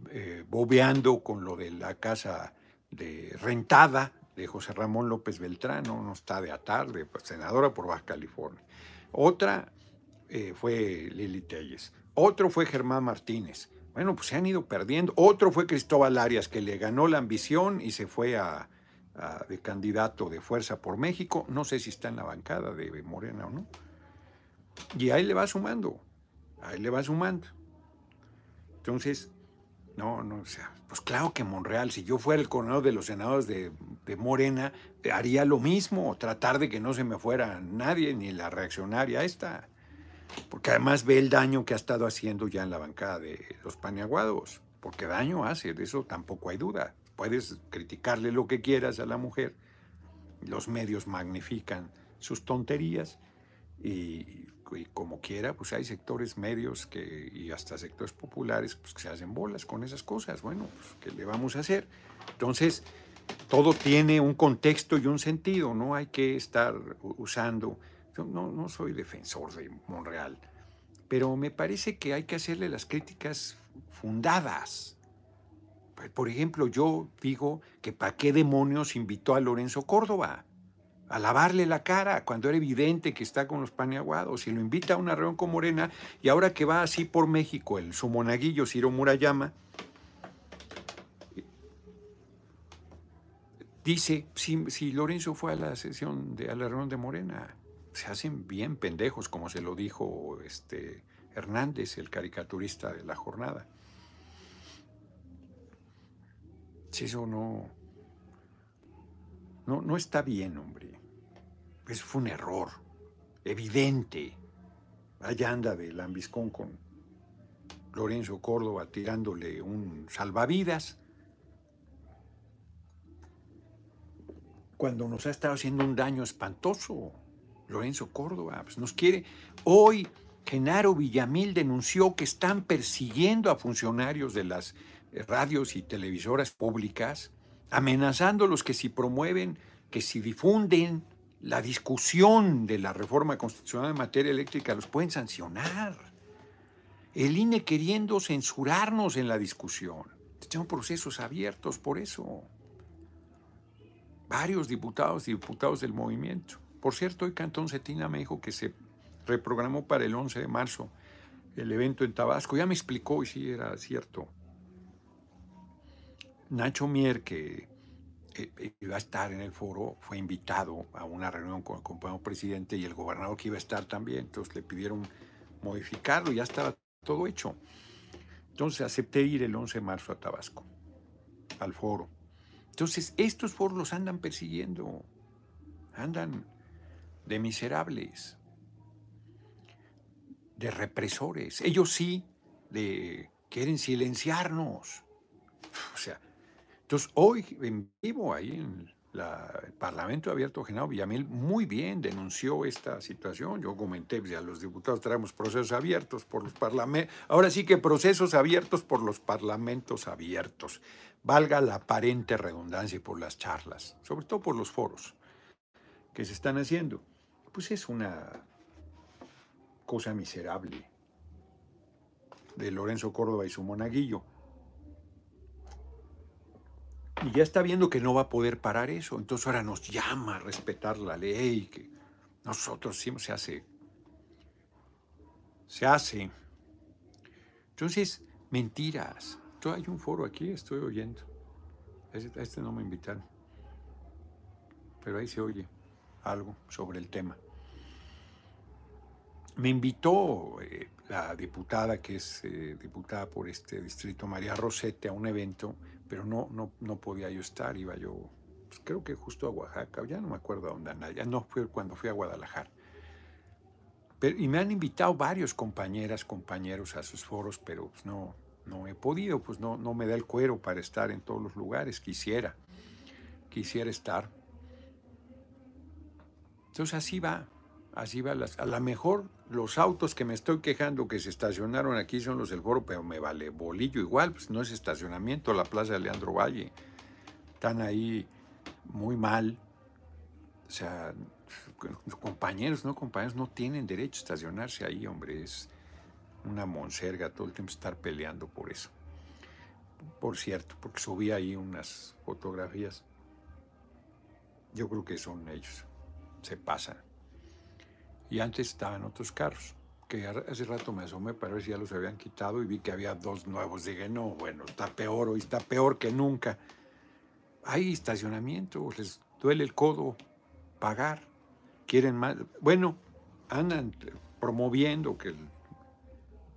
eh, bobeando con lo de la casa de rentada de José Ramón López Beltrán, no está de a tarde, pues, senadora por Baja California. Otra eh, fue Lili Telles. Otro fue Germán Martínez. Bueno, pues se han ido perdiendo. Otro fue Cristóbal Arias, que le ganó la ambición y se fue a, de candidato de Fuerza por México. No sé si está en la bancada de Morena o no. Y ahí le va sumando. Ahí le va sumando. Entonces, no, no, o sea, pues claro que Monreal, si yo fuera el coronel de los senadores de, de, Morena, haría lo mismo, tratar de que no se me fuera nadie, ni la reaccionaria esta porque además ve el daño que ha estado haciendo ya en la bancada de los paniaguados, porque daño hace, de eso tampoco hay duda. Puedes criticarle lo que quieras a la mujer, los medios magnifican sus tonterías y, como quiera, pues hay sectores medios que, y hasta sectores populares pues, que se hacen bolas con esas cosas. Bueno, pues, ¿qué le vamos a hacer? Entonces, todo tiene un contexto y un sentido, no hay que estar usando yo no, soy defensor de Monreal, pero me parece que hay que hacerle las críticas fundadas. Por ejemplo, yo digo que para qué demonios invitó a Lorenzo Córdoba a lavarle la cara cuando era evidente que está con los paneaguados y lo invita a una reunión con Morena y ahora que va así por México el su monaguillo Ciro Murayama dice si, si Lorenzo fue a la sesión de a la reunión de Morena se hacen bien pendejos, como se lo dijo este Hernández, el caricaturista de la jornada. Si eso no, no, no está bien, hombre. Eso fue un error, evidente. Allá anda de Lambiscón con Lorenzo Córdoba tirándole un salvavidas. Cuando nos ha estado haciendo un daño espantoso. Lorenzo Córdoba, pues nos quiere. Hoy Genaro Villamil denunció que están persiguiendo a funcionarios de las eh, radios y televisoras públicas, amenazándolos que si promueven, que si difunden la discusión de la reforma constitucional en materia eléctrica, los pueden sancionar. El INE queriendo censurarnos en la discusión. Tenemos procesos abiertos por eso. Varios diputados y diputados del movimiento. Por cierto, hoy Cantón Cetina me dijo que se reprogramó para el 11 de marzo el evento en Tabasco. Ya me explicó y sí era cierto. Nacho Mier, que eh, iba a estar en el foro, fue invitado a una reunión con el compañero presidente y el gobernador que iba a estar también. Entonces le pidieron modificarlo y ya estaba todo hecho. Entonces acepté ir el 11 de marzo a Tabasco, al foro. Entonces estos foros los andan persiguiendo, andan de miserables, de represores. Ellos sí quieren silenciarnos. O sea, entonces hoy en vivo ahí en el Parlamento Abierto, Genaro Villamil muy bien denunció esta situación. Yo comenté, ya pues, los diputados traemos procesos abiertos por los parlamentos. Ahora sí que procesos abiertos por los parlamentos abiertos. Valga la aparente redundancia por las charlas, sobre todo por los foros que se están haciendo. Pues es una cosa miserable de Lorenzo Córdoba y su monaguillo. Y ya está viendo que no va a poder parar eso. Entonces ahora nos llama a respetar la ley, que nosotros siempre se hace. Se hace. Entonces, mentiras. Hay un foro aquí, estoy oyendo. A este no me invitaron. Pero ahí se oye algo sobre el tema. Me invitó eh, la diputada, que es eh, diputada por este distrito, María Rosete, a un evento pero no, no, no podía yo estar, iba yo, pues, creo que justo a Oaxaca, ya no me acuerdo a dónde ya no fue cuando fui a Guadalajara. Pero, y me han invitado varios compañeras, compañeros a sus foros, pero pues, no, no he podido, pues no, no me da el cuero para estar en todos los lugares, quisiera, quisiera estar. Entonces así va, así va. a lo mejor los autos que me estoy quejando que se estacionaron aquí son los del foro, pero me vale bolillo igual, pues no es estacionamiento, la plaza de Leandro Valle. Están ahí muy mal. O sea, compañeros, no compañeros, no tienen derecho a estacionarse ahí, hombre. Es una monserga todo el tiempo estar peleando por eso. Por cierto, porque subí ahí unas fotografías. Yo creo que son ellos. Se pasan. Y antes estaban otros carros, que hace rato me asomé para ver si ya los habían quitado y vi que había dos nuevos. Dije, no, bueno, está peor hoy, está peor que nunca. Hay estacionamiento, les duele el codo pagar, quieren más. Bueno, andan promoviendo que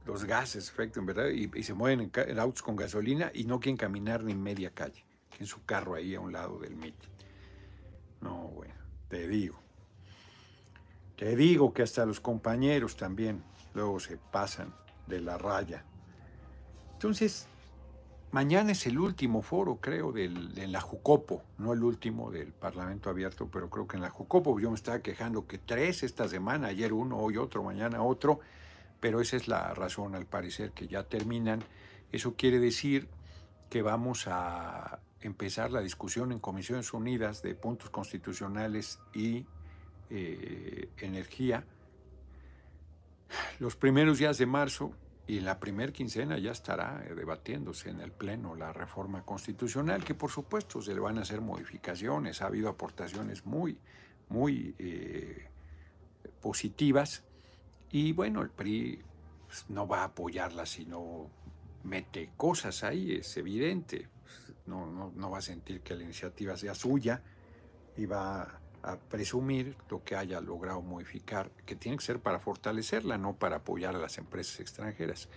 los gases afecten, ¿verdad? Y, se mueven en, autos con gasolina y no quieren caminar ni media calle, en su carro ahí a un lado del MIT. No, bueno, te digo. Te digo que hasta los compañeros también luego se pasan de la raya. Entonces, mañana es el último foro, creo, del, de la Jucopo, no el último del Parlamento Abierto, pero creo que en la Jucopo yo me estaba quejando que tres esta semana, ayer uno, hoy otro, mañana otro, pero esa es la razón al parecer que ya terminan. Eso quiere decir que vamos a empezar la discusión en Comisiones Unidas de puntos constitucionales y eh, energía. Los primeros días de marzo y la primer quincena ya estará eh, debatiéndose en el Pleno la reforma constitucional, que por supuesto se le van a hacer modificaciones, ha habido aportaciones muy, muy eh, positivas, y bueno, el PRI pues, no va a apoyarla si no mete cosas ahí, es evidente, no, no, no va a sentir que la iniciativa sea suya y va a presumir lo que haya logrado modificar, que tiene que ser para fortalecerla, no para apoyar a las empresas extranjeras.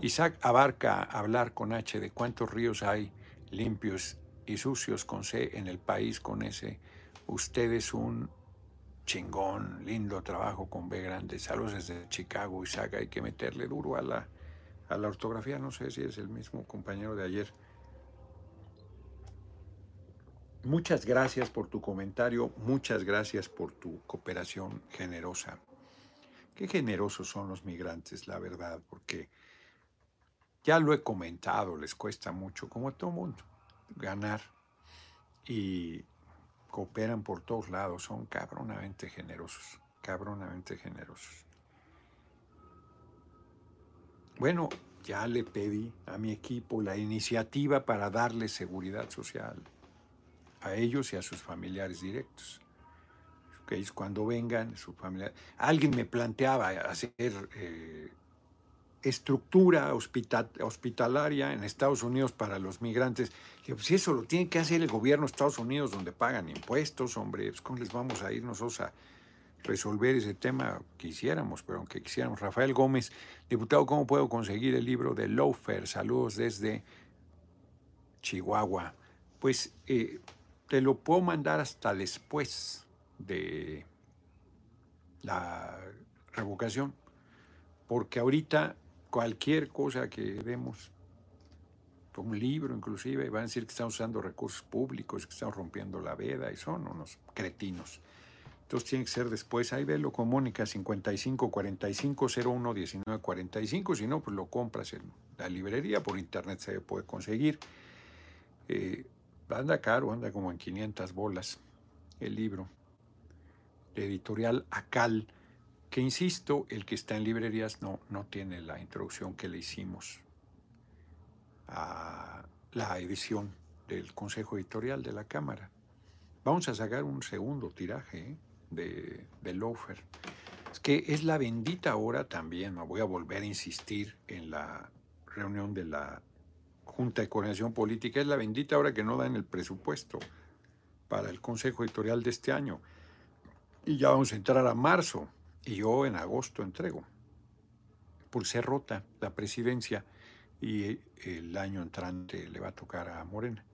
Isaac abarca hablar con H de cuántos ríos hay limpios y sucios con C en el país con S. Usted es un chingón, lindo trabajo con B grande. Saludos desde Chicago, Isaac. Hay que meterle duro a la, a la ortografía. No sé si es el mismo compañero de ayer. Muchas gracias por tu comentario, muchas gracias por tu cooperación generosa. Qué generosos son los migrantes, la verdad, porque ya lo he comentado, les cuesta mucho, como a todo mundo, ganar y cooperan por todos lados, son cabronamente generosos, cabronamente generosos. Bueno, ya le pedí a mi equipo la iniciativa para darle seguridad social a ellos y a sus familiares directos. Cuando vengan, su familia. Alguien me planteaba hacer eh, estructura hospitalaria en Estados Unidos para los migrantes. Y pues eso lo tiene que hacer el gobierno de Estados Unidos, donde pagan impuestos, hombre. Pues, ¿Cómo les vamos a ir nosotros a resolver ese tema? Quisiéramos, pero aunque quisiéramos. Rafael Gómez, diputado, ¿cómo puedo conseguir el libro de Lofer? Saludos desde Chihuahua. Pues eh, te lo puedo mandar hasta después de, la revocación, porque ahorita cualquier cosa que demos, un libro inclusive, van a decir que estamos usando recursos públicos, que estamos rompiendo la veda y son unos cretinos. Entonces tiene que ser después, ahí velo con Mónica 55 45 01 19 45, si no, pues lo compras en la librería, por internet se puede conseguir. Eh, anda caro, anda como en 500 bolas el libro. De editorial Acal, que insisto, el que está en librerías no, no tiene la introducción que le hicimos a la edición del Consejo Editorial de la Cámara. Vamos a sacar un segundo tiraje ¿eh? de, de Lofer. Es que es la bendita hora también, me voy a volver a insistir en la reunión de la Junta de Coordinación Política, es la bendita hora que no dan el presupuesto para el Consejo Editorial de este año. Y ya vamos a entrar a marzo, y yo en agosto entrego. Por ser rota la presidencia y el año entrante le va a tocar a Morena,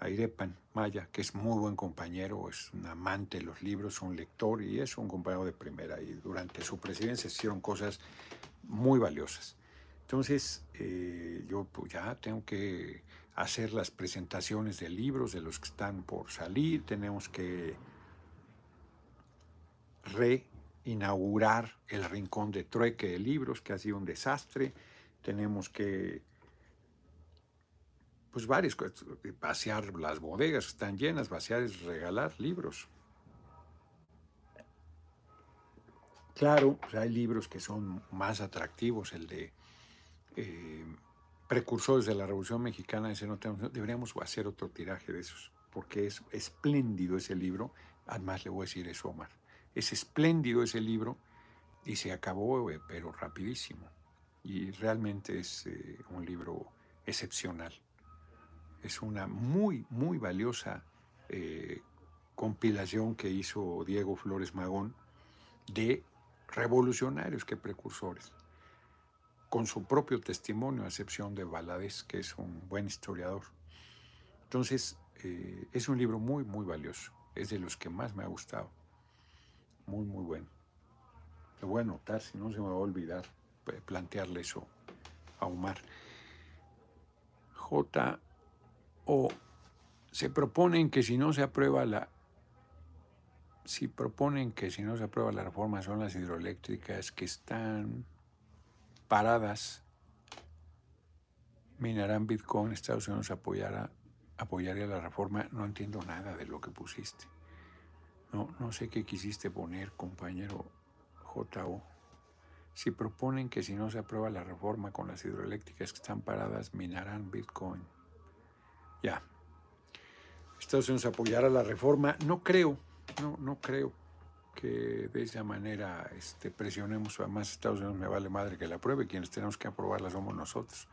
a Irepan Maya, que es muy buen compañero, es un amante de los libros, un lector y es un compañero de primera. Y durante su presidencia hicieron cosas muy valiosas. Entonces, eh, yo pues, ya tengo que hacer las presentaciones de libros de los que están por salir, tenemos que reinaugurar el rincón de trueque de libros, que ha sido un desastre, tenemos que, pues varias vaciar las bodegas que están llenas, vaciar es regalar libros. Claro, pues, hay libros que son más atractivos, el de eh, precursores de la Revolución Mexicana, ese no deberíamos hacer otro tiraje de esos, porque es espléndido ese libro. Además, le voy a decir eso, Omar. Es espléndido ese libro y se acabó, eh, pero rapidísimo. Y realmente es eh, un libro excepcional. Es una muy, muy valiosa compilación que hizo Diego Flores Magón de revolucionarios que precursores con su propio testimonio, a excepción de Valadez, que es un buen historiador. Entonces, eh, es un libro muy, muy valioso. Es de los que más me ha gustado. Muy, muy bueno. Lo voy a anotar, si no se me va a olvidar plantearle eso a Omar. J. O. Se proponen que si no se aprueba la si proponen que si no se aprueba la reforma son las hidroeléctricas que están paradas minarán Bitcoin, Estados Unidos apoyará, apoyaría la reforma. No entiendo nada de lo que pusiste. No, no sé qué quisiste poner, compañero JO. Si proponen que si no se aprueba la reforma con las hidroeléctricas que están paradas, minarán Bitcoin. Ya. Estados Unidos apoyará la reforma. No creo, no, no creo que de esa manera este, presionemos, además Estados Unidos me vale madre que la apruebe, quienes tenemos que aprobarla somos nosotros.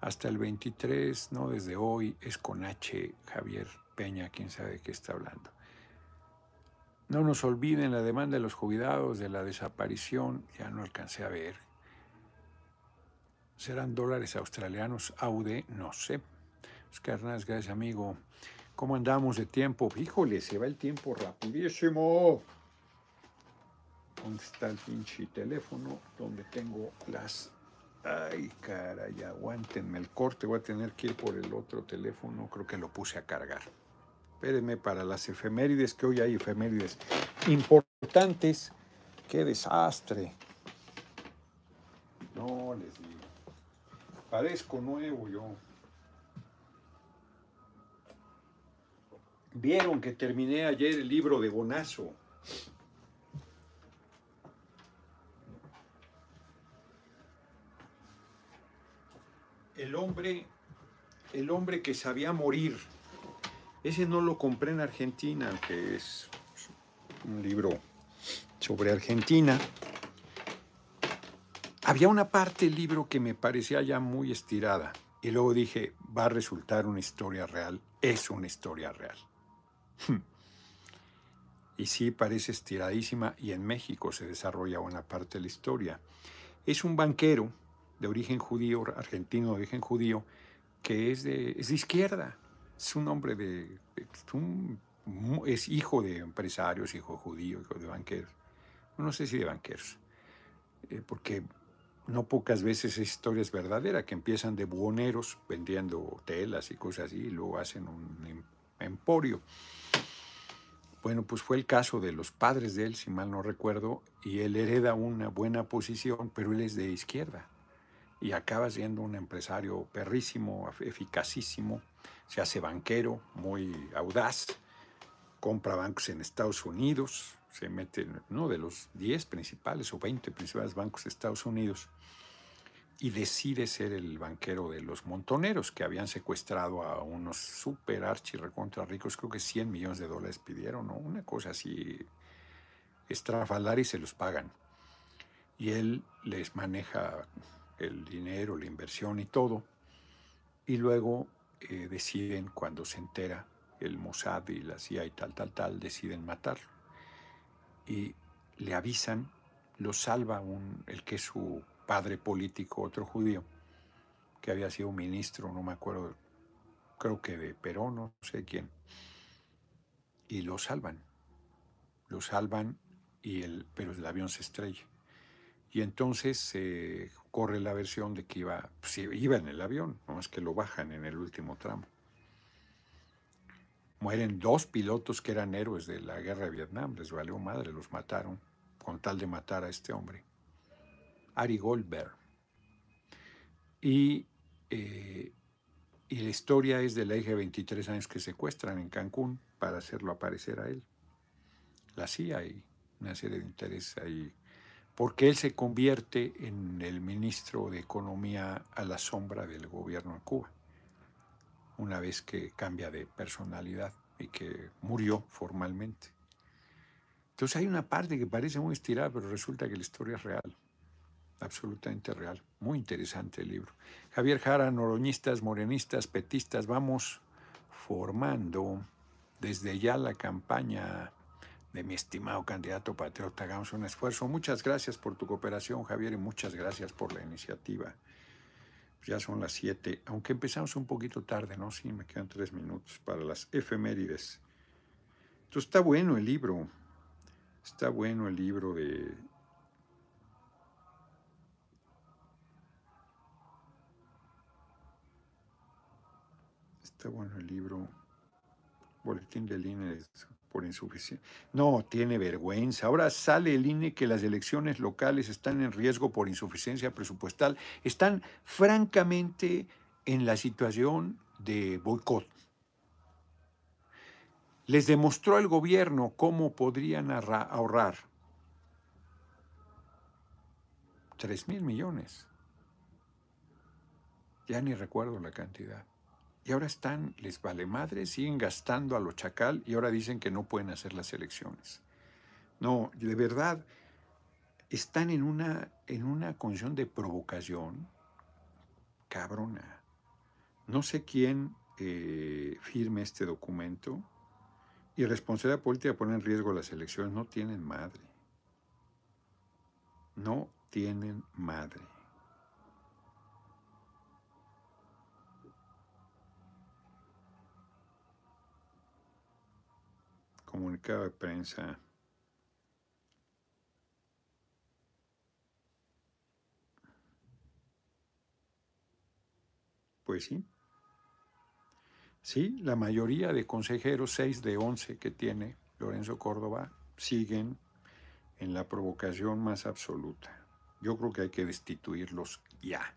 Hasta el 23, no desde hoy, es con H, Javier Peña, quién sabe de qué está hablando. No nos olviden la demanda de los jubilados, de la desaparición, ya no alcancé a ver. ¿Serán dólares australianos AUD? No sé. Oscar Hernández, gracias amigo. ¿Cómo andamos de tiempo? Híjole, se va el tiempo rapidísimo. ¿Dónde está el pinche teléfono? Donde tengo las... Ay, caray, aguántenme el corte. Voy a tener que ir por el otro teléfono. Creo que lo puse a cargar. Espérenme para las efemérides, que hoy hay efemérides importantes. ¡Qué desastre! No les digo. Parezco nuevo yo. Vieron que terminé ayer el libro de Bonazo. El hombre, el hombre que sabía morir. Ese no lo compré en Argentina, que es un libro sobre Argentina. Había una parte del libro que me parecía ya muy estirada. Y luego dije, va a resultar una historia real. Es una historia real. y sí, parece estiradísima y en México se desarrolla una parte de la historia. Es un banquero de origen judío, argentino de origen judío, que es de, es de izquierda. Es un hombre de... Es, hijo de empresarios, hijo judío, hijo de banqueros. no sé si de banqueros, eh, porque no pocas veces esa historia es verdadera, que empiezan de buhoneros vendiendo telas y cosas así, y luego hacen un em, emporio. Bueno, pues fue el caso de los padres de él, si mal no recuerdo, y él hereda una buena posición, pero él es de izquierda y acaba siendo un empresario perrísimo, eficacísimo, se hace banquero, muy audaz, compra bancos en Estados Unidos, se mete en uno de los 10 principales o 20 principales bancos de Estados Unidos y decide ser el banquero de los montoneros que habían secuestrado a unos super archi recontra ricos, creo que 100 millones de dólares pidieron, ¿no? una cosa así estrafalaria y se los pagan. Y él les maneja el dinero, la inversión y todo. Y luego eh, deciden, cuando se entera el Mossad y la CIA y tal, tal, tal, deciden matarlo. Y le avisan, lo salva un, el que es su padre político, otro judío, que había sido ministro, no me acuerdo, creo que de Perón, no sé quién. Y lo salvan. Lo salvan, y el, pero el avión se estrella. Y entonces se corre la versión de que iba, pues, iba en el avión, no es que lo bajan en el último tramo. Mueren dos pilotos que eran héroes de la guerra de Vietnam, les valió madre, los mataron con tal de matar a este hombre. Ari Goldberg. Y, eh, y la historia es de la hija de 23 años que secuestran en Cancún para hacerlo aparecer a él. La CIA y una serie de intereses ahí porque él se convierte en el ministro de Economía a la sombra del gobierno de Cuba, una vez que cambia de personalidad y que murió formalmente. Entonces hay una parte que parece muy estirada, pero resulta que la historia es real, absolutamente real. Muy interesante el libro. Javier Jara, noroñistas, morenistas, petistas, vamos formando desde ya la campaña de mi estimado candidato patriota. Hagamos un esfuerzo. Muchas gracias por tu cooperación, Javier, y muchas gracias por la iniciativa. Ya son las siete, aunque empezamos un poquito tarde, ¿no? Sí, me quedan tres minutos para las efemérides. Entonces está bueno el libro. Está bueno el libro de... Está bueno el libro. Boletín de línea por insuficiencia. No, tiene vergüenza. Ahora sale el INE que las elecciones locales están en riesgo por insuficiencia presupuestal. Están francamente en la situación de boicot. Les demostró al gobierno cómo podrían ahorrar 3 mil millones. Ya ni recuerdo la cantidad. Y ahora están, les vale madre, siguen gastando a lo chacal y ahora dicen que no pueden hacer las elecciones. No, de verdad, están en una, en una condición de provocación cabrona. No sé quién eh, firme este documento y responsabilidad política pone en riesgo las elecciones. No tienen madre. No tienen madre. Comunicado de prensa. Pues sí. Sí, la mayoría de consejeros, 6 de 11 que tiene Lorenzo Córdoba, siguen en la provocación más absoluta. Yo creo que hay que destituirlos ya.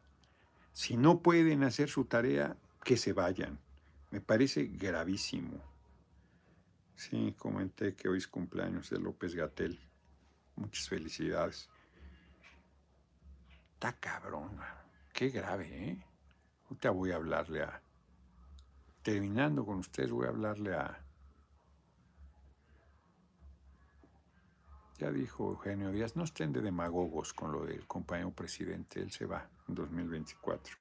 Si no pueden hacer su tarea, que se vayan. Me parece gravísimo. Sí, comenté que hoy es cumpleaños de López Gatel. Muchas felicidades. Está cabrón, qué grave, ¿eh? Ahorita voy a hablarle a... Terminando con ustedes, voy a hablarle a... Ya dijo Eugenio Díaz, no estén de demagogos con lo del compañero presidente, él se va en 2024.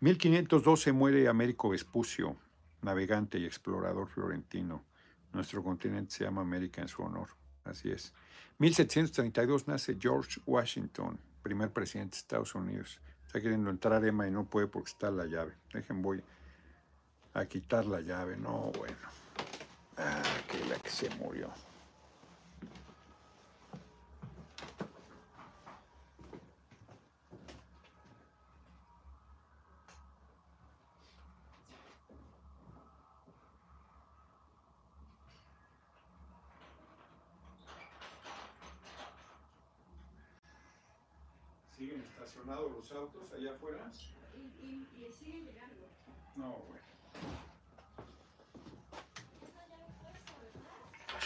1512 muere Américo Vespucio, navegante y explorador florentino. Nuestro continente se llama América en su honor. Así es. 1732 nace George Washington, primer presidente de Estados Unidos. Está queriendo entrar Emma y no puede porque está la llave. Dejen, voy a quitar la llave. No, bueno. Ah, que la que se murió. ¿Siguen estacionados los autos allá afuera? Y, y, y siguen llegando. No, bueno.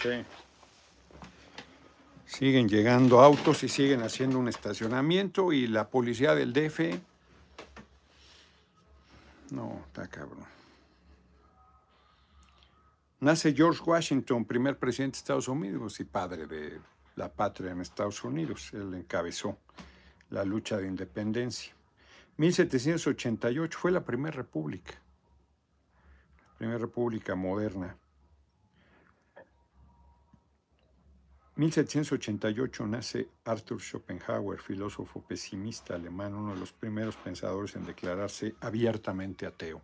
Sí. Siguen llegando autos y siguen haciendo un estacionamiento y la policía del DF... No, está cabrón. Nace George Washington, primer presidente de Estados Unidos y padre de la patria en Estados Unidos. Él encabezó la lucha de independencia. 1788 fue la primera república, la primera república moderna. 1788 nace Arthur Schopenhauer, filósofo pesimista alemán, uno de los primeros pensadores en declararse abiertamente ateo.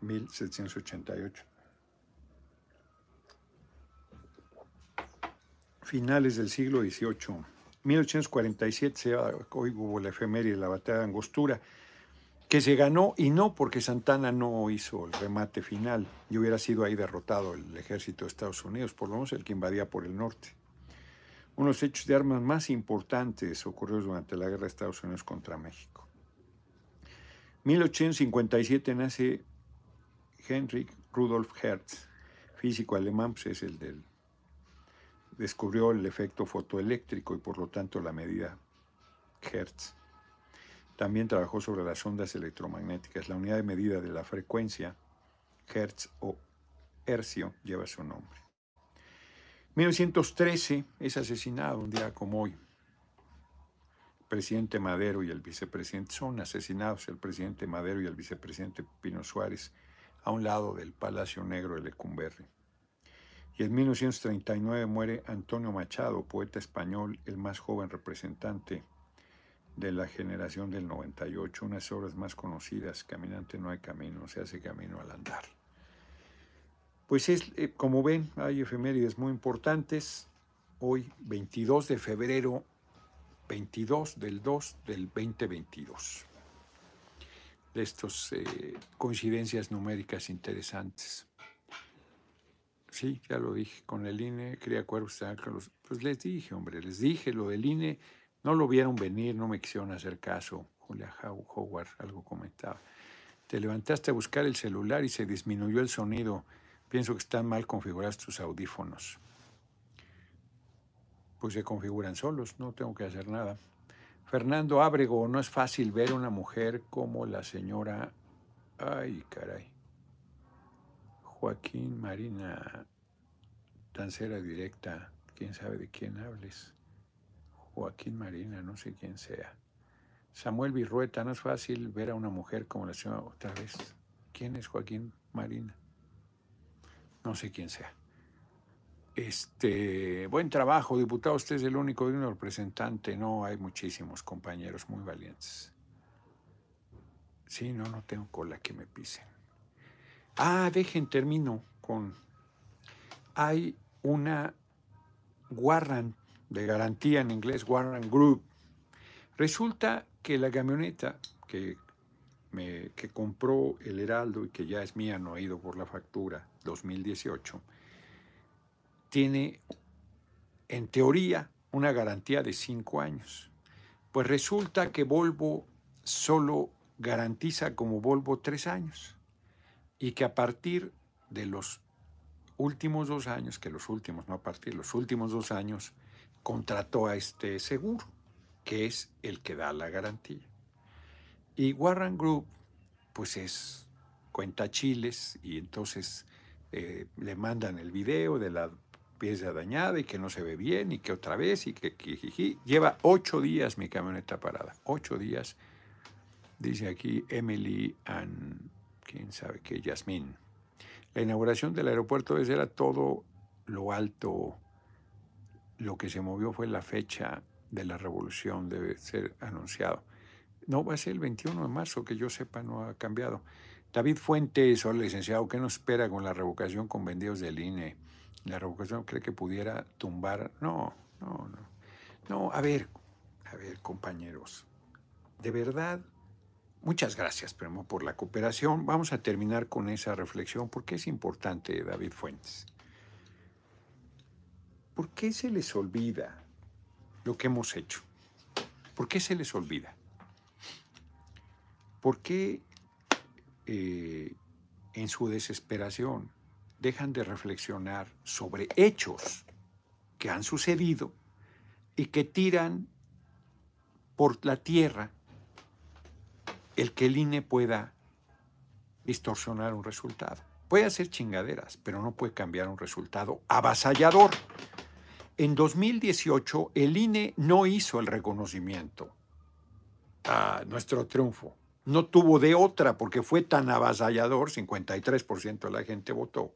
1788. Finales del siglo XVIII. 1847 hoy hubo la efeméride de la batalla de Angostura, que se ganó y no porque Santana no hizo el remate final y hubiera sido ahí derrotado el ejército de Estados Unidos, por lo menos el que invadía por el norte. Uno de los hechos de armas más importantes ocurrió durante la guerra de Estados Unidos contra México. 1857 nace Heinrich Rudolf Hertz, físico alemán, pues es el del descubrió el efecto fotoeléctrico y por lo tanto la medida Hertz. También trabajó sobre las ondas electromagnéticas. La unidad de medida de la frecuencia, Hertz o hercio, lleva su nombre. 1913 es asesinado un día como hoy. El presidente Madero y el vicepresidente son asesinados, el presidente Madero y el vicepresidente Pino Suárez, a un lado del Palacio Negro de Lecumberri. Y en 1939 muere Antonio Machado, poeta español, el más joven representante de la generación del 98, unas obras más conocidas, Caminante no hay camino, se hace camino al andar. Pues es, eh, como ven, hay efemérides muy importantes. Hoy, 22 de febrero, 22 del 2 del 2022. De estas eh, coincidencias numéricas interesantes. Sí, ya lo dije, con el INE, quería cuervos. Pues les dije, hombre, les dije lo del INE, no lo vieron venir, no me quisieron hacer caso. Julia Howard algo comentaba. Te levantaste a buscar el celular y se disminuyó el sonido. Pienso que están mal configurados tus audífonos. Pues se configuran solos, no tengo que hacer nada. Fernando Ábrego, no es fácil ver una mujer como la señora... Ay, caray. Joaquín Marina, dancera directa, quién sabe de quién hables. Joaquín Marina, no sé quién sea. Samuel Virrueta, no es fácil ver a una mujer como la señora otra vez. ¿Quién es Joaquín Marina? No sé quién sea. Este, buen trabajo, diputado. Usted es el único un representante. No, hay muchísimos compañeros muy valientes. Sí, no, no tengo cola que me pisen. Ah, dejen, termino con... Hay una Warrant de garantía en inglés, Warrant Group. Resulta que la camioneta que, me, que compró el Heraldo y que ya es mía, no ha ido por la factura, 2018, tiene en teoría una garantía de cinco años. Pues resulta que Volvo solo garantiza como Volvo tres años y que a partir de los últimos dos años, que los últimos, no a partir de los últimos dos años, contrató a este seguro, que es el que da la garantía. Y Warren Group, pues es cuenta chiles y entonces eh, le mandan el video de la pieza dañada y que no se ve bien y que otra vez y que, lleva ocho días mi camioneta parada, ocho días, dice aquí Emily and quién sabe qué, Yasmín. La inauguración del aeropuerto ese era todo lo alto. Lo que se movió fue la fecha de la revolución, debe ser anunciado. No, va a ser el 21 de marzo, que yo sepa, no ha cambiado. David Fuentes, hola licenciado, ¿qué nos espera con la revocación con vendidos del INE? ¿La revocación cree que pudiera tumbar? No, no, no. No, a ver, a ver, compañeros, de verdad Muchas gracias, Primo, por la cooperación. Vamos a terminar con esa reflexión porque es importante, David Fuentes. ¿Por qué se les olvida lo que hemos hecho. ¿Por qué se les olvida? ¿Por qué eh, en su desesperación dejan de reflexionar sobre hechos que han sucedido y que tiran por la tierra el que el INE pueda distorsionar un resultado. Puede hacer chingaderas, pero no puede cambiar un resultado avasallador. En 2018 el INE no hizo el reconocimiento a nuestro triunfo. No tuvo de otra porque fue tan avasallador, 53% de la gente votó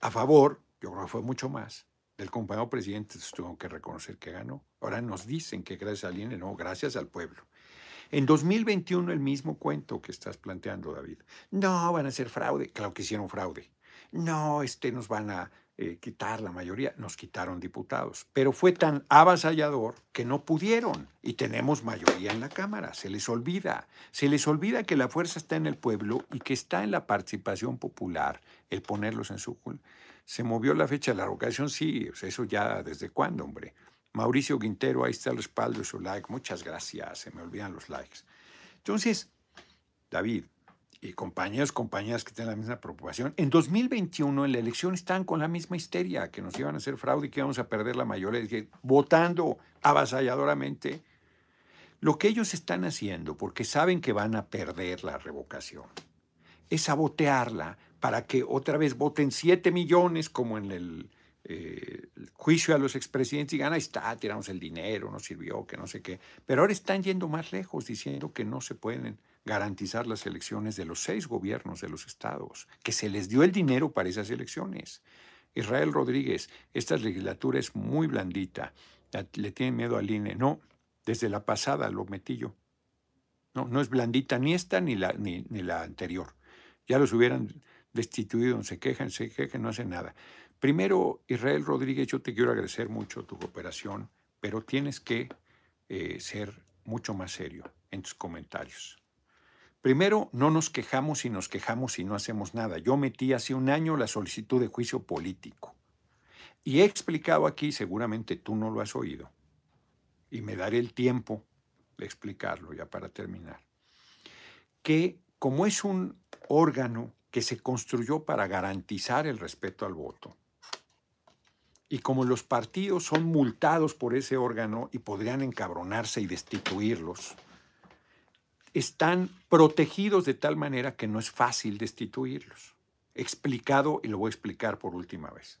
a favor, yo creo que fue mucho más, del compañero presidente, tuvo que reconocer que ganó. Ahora nos dicen que gracias al INE, no, gracias al pueblo. En 2021 el mismo cuento que estás planteando, David. No, van a ser fraude. Claro que hicieron fraude. No, este nos van a eh, quitar la mayoría. Nos quitaron diputados. Pero fue tan avasallador que no pudieron. Y tenemos mayoría en la Cámara. Se les olvida. Se les olvida que la fuerza está en el pueblo y que está en la participación popular, el ponerlos en su... Se movió la fecha de la revocación, sí, eso ya desde cuándo, hombre. Mauricio Quintero, ahí está el respaldo de su like. Muchas gracias, se me olvidan los likes. Entonces, David y compañeros, compañeras que tienen la misma preocupación, en 2021 en la elección están con la misma histeria, que nos iban a hacer fraude y que íbamos a perder la mayoría, votando avasalladoramente. Lo que ellos están haciendo, porque saben que van a perder la revocación, es sabotearla para que otra vez voten 7 millones como en el eh, juicio a los expresidentes y digan, ahí está, tiramos el dinero, no sirvió, que no sé qué. Pero ahora están yendo más lejos diciendo que no se pueden garantizar las elecciones de los seis gobiernos de los estados, que se les dio el dinero para esas elecciones. Israel Rodríguez, esta legislatura es muy blandita, le tienen miedo al INE. No, desde la pasada lo metí yo. No, no es blandita ni esta ni la, ni, ni la anterior. Ya los hubieran destituido, se quejan, se quejan, no hacen nada. Primero, Israel Rodríguez, yo te quiero agradecer mucho tu cooperación, pero tienes que eh, ser mucho más serio en tus comentarios. Primero, no nos quejamos y nos quejamos y no hacemos nada. Yo metí hace un año la solicitud de juicio político y he explicado aquí, seguramente tú no lo has oído, y me daré el tiempo de explicarlo ya para terminar, que como es un órgano que se construyó para garantizar el respeto al voto, y como los partidos son multados por ese órgano y podrían encabronarse y destituirlos, están protegidos de tal manera que no es fácil destituirlos. Explicado y lo voy a explicar por última vez.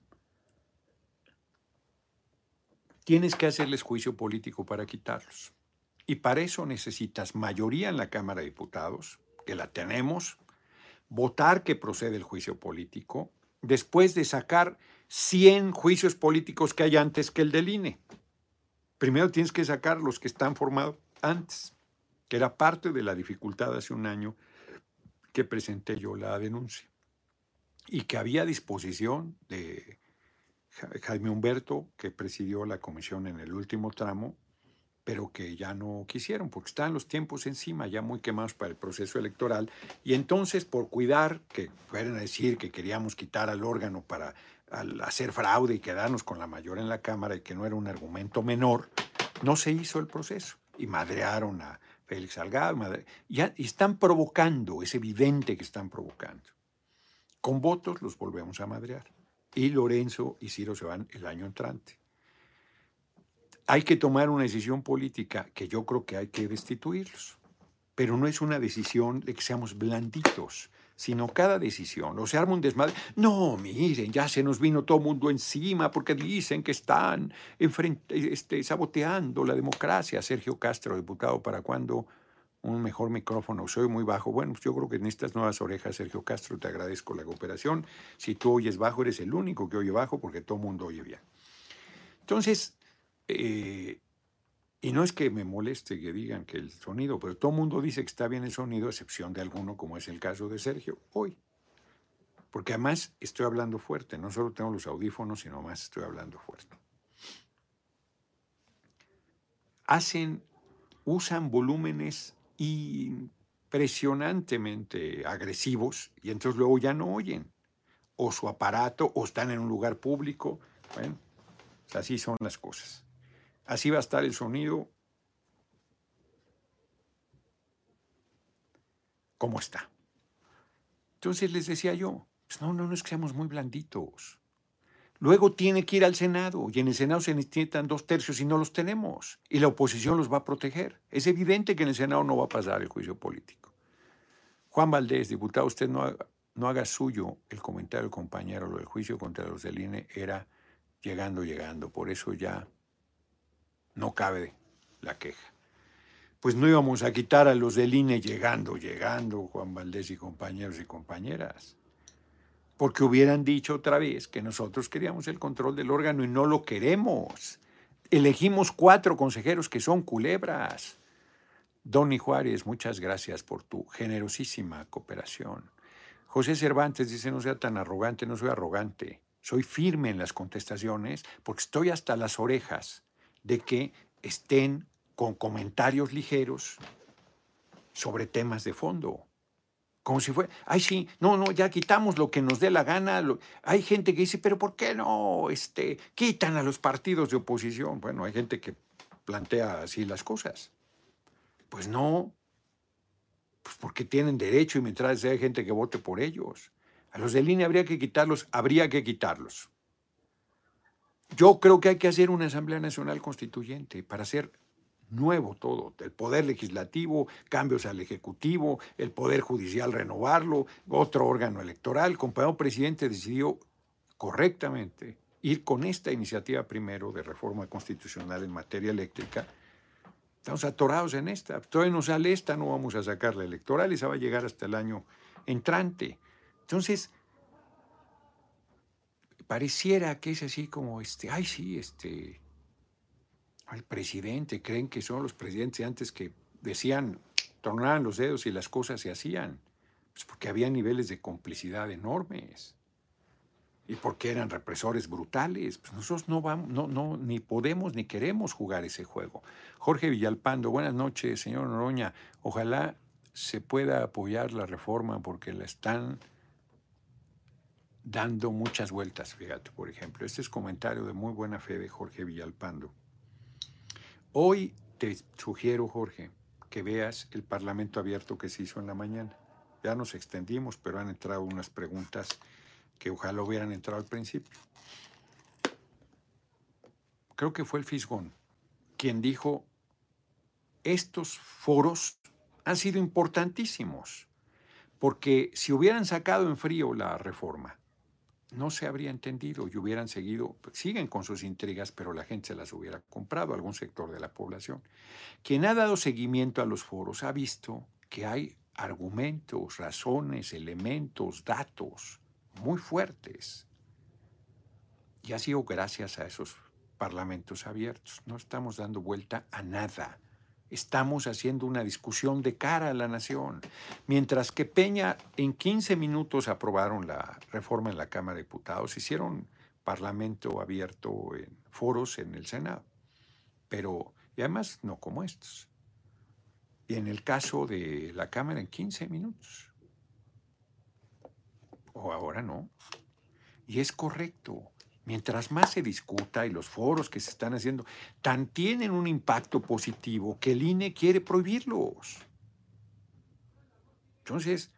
Tienes que hacerles juicio político para quitarlos. Y para eso necesitas mayoría en la Cámara de Diputados, que la tenemos, votar que procede el juicio político, después de sacar 100 juicios políticos que hay antes que el del INE. Primero tienes que sacar los que están formados antes, que era parte de la dificultad hace un año que presenté yo la denuncia. Y que había disposición de Jaime Humberto, que presidió la comisión en el último tramo, pero que ya no quisieron, porque están los tiempos encima, ya muy quemados para el proceso electoral. Y entonces, por cuidar, que fueran a decir que queríamos quitar al órgano para al hacer fraude y quedarnos con la mayor en la Cámara y que no era un argumento menor, no se hizo el proceso y madrearon a Félix Salgado. y están provocando, es evidente que están provocando. Con votos los volvemos a madrear. Y Lorenzo y Ciro se van el año entrante. Hay que tomar una decisión política que yo creo que hay que destituirlos. Pero no es una decisión de que seamos blanditos sino cada decisión. O se arma un desmadre. No, miren, ya se nos vino todo el mundo encima porque dicen que están este, saboteando la democracia. Sergio Castro, diputado, ¿para cuándo un mejor micrófono? Soy muy bajo. Bueno, pues yo creo que en estas nuevas orejas, Sergio Castro, te agradezco la cooperación. Si tú oyes bajo, eres el único que oye bajo porque todo el mundo oye bien. Entonces, eh, y no es que me moleste que digan que el sonido, pero todo el mundo dice que está bien el sonido, a excepción de alguno, como es el caso de Sergio, hoy. Porque además estoy hablando fuerte, no solo tengo los audífonos, sino más estoy hablando fuerte. Hacen, usan volúmenes impresionantemente agresivos y entonces luego ya no oyen. O su aparato, o están en un lugar público. Bueno, así son las cosas. Así va a estar el sonido como está. Entonces les decía yo, pues no, no, no es que seamos muy blanditos. Luego tiene que ir al Senado y en el Senado se necesitan dos tercios y no los tenemos. Y la oposición los va a proteger. Es evidente que en el Senado no va a pasar el juicio político. Juan Valdés, diputado, usted no haga, no haga suyo el comentario del compañero, lo del juicio contra los del INE era llegando, llegando. Por eso ya no cabe la queja. Pues no íbamos a quitar a los del INE llegando, llegando, Juan Valdés y compañeros y compañeras porque hubieran dicho otra vez que nosotros queríamos el control del órgano y no lo queremos. Elegimos cuatro consejeros que son culebras. Donny Juárez, muchas gracias por tu generosísima cooperación. José Cervantes dice, no sea tan arrogante, no soy arrogante. Soy firme en las contestaciones porque estoy hasta las orejas de que estén con comentarios ligeros sobre temas de fondo. Como si fuera, ay sí, no, no, ya quitamos lo que nos dé la gana. hay gente que dice, pero ¿por qué no este, quitan a los partidos de oposición? Bueno, hay gente que plantea así las cosas. Pues no, pues porque tienen derecho y mientras hay gente que vote por ellos. A los de línea habría que quitarlos, habría que quitarlos. Yo creo que hay que hacer una Asamblea Nacional Constituyente para hacer nuevo todo, el poder legislativo, cambios al ejecutivo, el poder judicial renovarlo, otro órgano electoral. El compañero presidente decidió correctamente ir con esta iniciativa primero de reforma constitucional en materia eléctrica. Estamos atorados en esta. Todavía no sale esta, no vamos a sacar la electoral, esa va a llegar hasta el año entrante. Entonces, pareciera que es así como, este, ay, sí, este, al presidente, creen que son los presidentes antes que decían, tornaban los dedos y las cosas se hacían, pues porque había niveles de complicidad enormes y porque eran represores brutales. Pues nosotros no vamos, no, no, ni podemos ni queremos jugar ese juego. Jorge Villalpando, buenas noches, señor Noroña. Ojalá se pueda apoyar la reforma porque la están dando muchas vueltas, fíjate, por ejemplo. Este es comentario de muy buena fe de Jorge Villalpando. Hoy te sugiero, Jorge, que veas el Parlamento abierto que se hizo en la mañana. Ya nos extendimos, pero han entrado unas preguntas que ojalá hubieran entrado al principio. Creo que fue el Fisgón quien dijo, estos foros han sido importantísimos, porque si hubieran sacado en frío la reforma, no se habría entendido y hubieran seguido, siguen con sus intrigas, pero la gente se las hubiera comprado, algún sector de la población. Quien ha dado seguimiento a los foros ha visto que hay argumentos, razones, elementos, datos muy fuertes. Y ha sido gracias a esos parlamentos abiertos. No estamos dando vuelta a nada. Estamos haciendo una discusión de cara a la nación. Mientras que Peña en 15 minutos aprobaron la reforma en la Cámara de Diputados, hicieron parlamento abierto en foros en el Senado. Pero, y además no como estos. Y en el caso de la Cámara en 15 minutos. O ahora no. Y es correcto mientras más se discuta y los foros que se están haciendo, tan tienen un impacto positivo que el INE quiere prohibirlos. Entonces,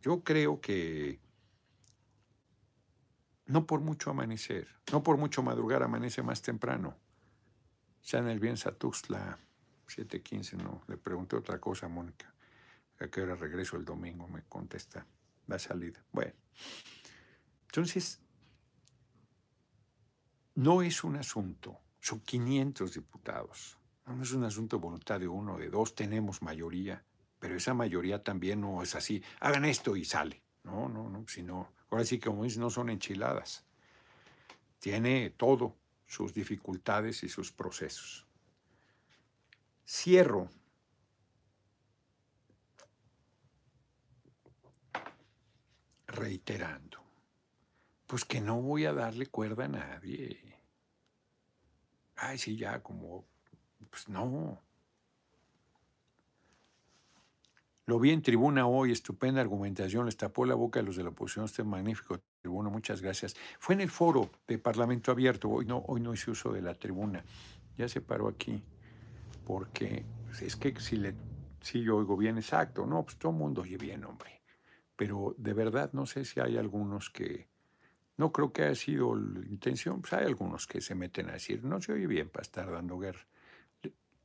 yo creo que no por mucho amanecer, no por mucho madrugar, amanece más temprano. Ya en el bien Satuxla, 7.15, no, le pregunté otra cosa a Mónica. ¿A qué hora regreso el domingo? Me contesta la salida. Bueno, entonces no es un asunto, son 500 diputados. No es un asunto de voluntad de uno, de dos, tenemos mayoría, pero esa mayoría también no es así, hagan esto y sale. No, no, no, sino, ahora sí como dice, no son enchiladas. Tiene todo, sus dificultades y sus procesos. Cierro. Reiterando pues que no voy a darle cuerda a nadie. Ay, sí, ya, como, pues no. Lo vi en tribuna hoy, estupenda argumentación, les tapó la boca a los de la oposición, este magnífico tribuna, muchas gracias. Fue en el foro de Parlamento Abierto, hoy no, hoy no hice uso de la tribuna. ya se paró aquí, porque es que si le, si yo oigo bien exacto, no, pues todo el mundo oye bien, hombre. Pero de verdad no sé si hay algunos que, no creo que haya sido la intención, pues hay algunos que se meten a decir, no se oye bien para estar dando guerra.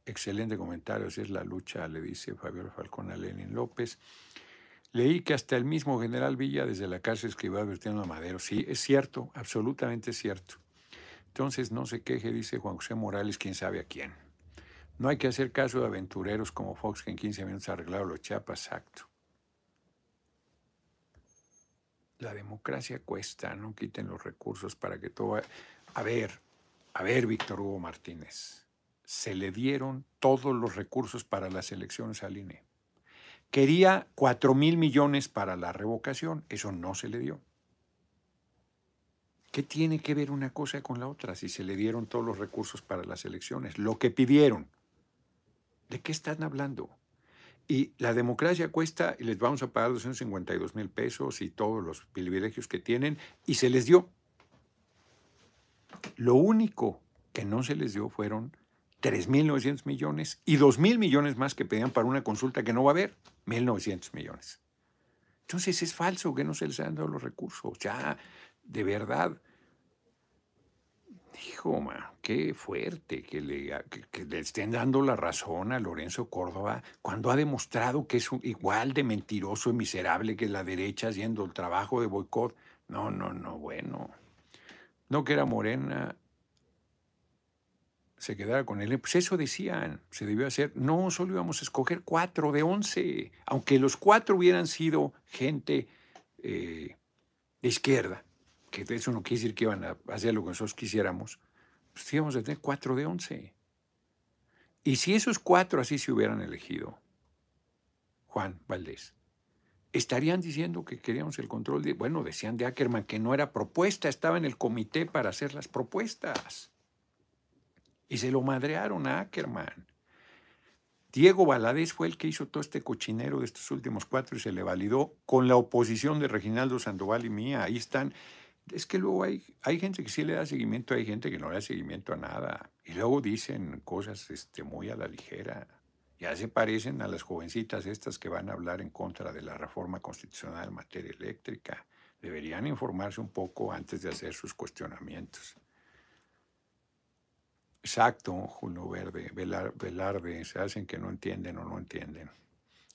Excelente comentario, si es la lucha, le dice Fabiola Falcón a Lenin López. Leí que hasta el mismo general Villa desde la cárcel escribió advirtiendo a Madero. Sí, es cierto, absolutamente cierto. Entonces no se queje, dice Juan José Morales, quién sabe a quién. No hay que hacer caso de aventureros como Fox que en 15 minutos arreglaron los chapas, exacto. La democracia cuesta, no quiten los recursos para que todo... A ver, a ver, Víctor Hugo Martínez, se le dieron todos los recursos para las elecciones al INE. Quería 4 mil millones para la revocación, eso no se le dio. ¿Qué tiene que ver una cosa con la otra si se le dieron todos los recursos para las elecciones? Lo que pidieron. ¿De qué están hablando? Y la democracia cuesta y les vamos a pagar 252 mil pesos y todos los privilegios que tienen y se les dio. Lo único que no se les dio fueron 3.900 millones y 2.000 millones más que pedían para una consulta que no va a haber, 1.900 millones. Entonces es falso que no se les hayan dado los recursos. Ya, de verdad, hijo, qué fuerte que le, que le, estén dando la razón a Lorenzo Córdoba cuando ha demostrado que es igual de mentiroso y miserable que la derecha haciendo el trabajo de boicot. No, no, no, bueno. No que era morena, se quedara con él. Pues eso decían, se debió hacer. No, solo íbamos a escoger cuatro de once, aunque los cuatro hubieran sido gente eh, de izquierda, que eso no quiere decir que iban a hacer lo que nosotros quisiéramos, pues íbamos a tener cuatro de once. Y si esos cuatro así se hubieran elegido, Juan Valdés, estarían diciendo que queríamos el control de, bueno, decían de Ackerman que no era propuesta, estaba en el comité para hacer las propuestas. Y se lo madrearon a Ackerman. Diego Valadez fue el que hizo todo este cochinero de estos últimos cuatro y se le validó con la oposición de Reginaldo Sandoval y mía. Ahí están. Es que luego hay, hay gente que sí le da seguimiento, hay gente que no le da seguimiento a nada. Y luego dicen cosas este, muy a la ligera. Ya se parecen a las jovencitas estas que van a hablar en contra de la reforma constitucional en materia eléctrica. Deberían informarse un poco antes de hacer sus cuestionamientos. Exacto, Julio Verde, Velarde, se hacen que no entienden o no entienden.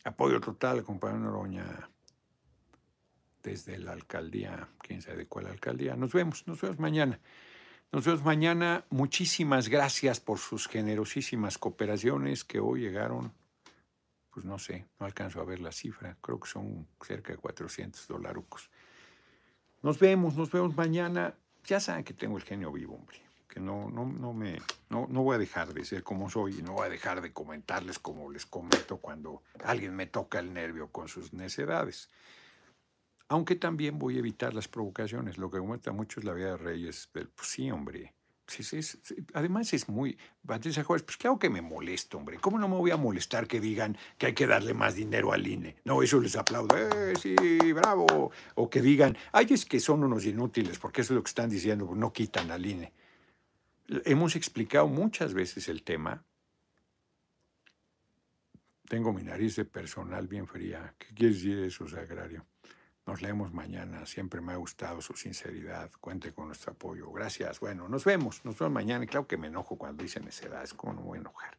Apoyo total, compañero Noroña, desde la alcaldía, quién sabe de cuál alcaldía. Nos vemos, nos vemos mañana. Nos vemos mañana. Muchísimas gracias por sus generosísimas cooperaciones que hoy llegaron, pues no sé, no alcanzo a ver la cifra, creo que son cerca de 400 dolarucos. Nos vemos, nos vemos mañana. Ya saben que tengo el genio vivo, hombre que no, no, no me, no, no voy a dejar de ser como soy y no voy a dejar de comentarles como les comento cuando alguien me toca el nervio con sus necedades. Aunque también voy a evitar las provocaciones. Lo que comenta mucho es la vida de Reyes. Pues sí, hombre. además es muy... Patricia Juárez, pues claro que me molesto, hombre. ¿Cómo no me voy a molestar que digan que hay que darle más dinero al INE? No, eso les aplaudo. ¡Eh, sí, bravo! O que digan, ay, es que son unos inútiles, porque eso es lo que están diciendo, pues no quitan al INE. Hemos explicado muchas veces el tema. Tengo mi nariz de personal bien fría. ¿Qué quiere decir eso, Sagrario? Nos leemos mañana. Siempre me ha gustado su sinceridad. Cuente con nuestro apoyo. Gracias. Bueno, nos vemos. Nos vemos mañana. Claro que me enojo cuando dicen esa. Es como no voy a enojar.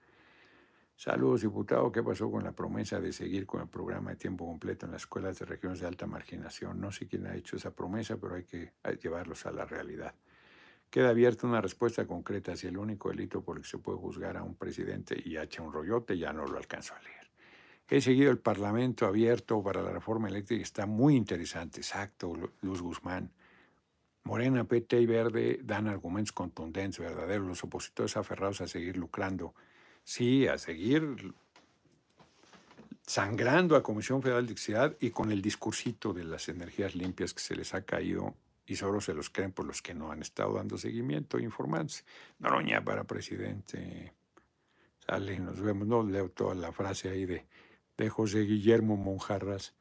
Saludos, diputado. ¿Qué pasó con la promesa de seguir con el programa de tiempo completo en las escuelas de regiones de alta marginación? No sé quién ha hecho esa promesa, pero hay que llevarlos a la realidad. Queda abierta una respuesta concreta si el único delito por el que se puede juzgar a un presidente y hacha un rollote, ya no lo alcanzo a leer. He seguido el Parlamento abierto para la reforma eléctrica, está muy interesante, exacto, Luz Guzmán. Morena, PT y Verde dan argumentos contundentes, verdaderos, los opositores aferrados a seguir lucrando. Sí, a seguir sangrando a Comisión Federal de Electricidad y con el discursito de las energías limpias que se les ha caído y solo se los creen por los que no han estado dando seguimiento e informándose. Noroña para presidente. Sale, nos vemos. No leo toda la frase ahí de, de José Guillermo Monjarras.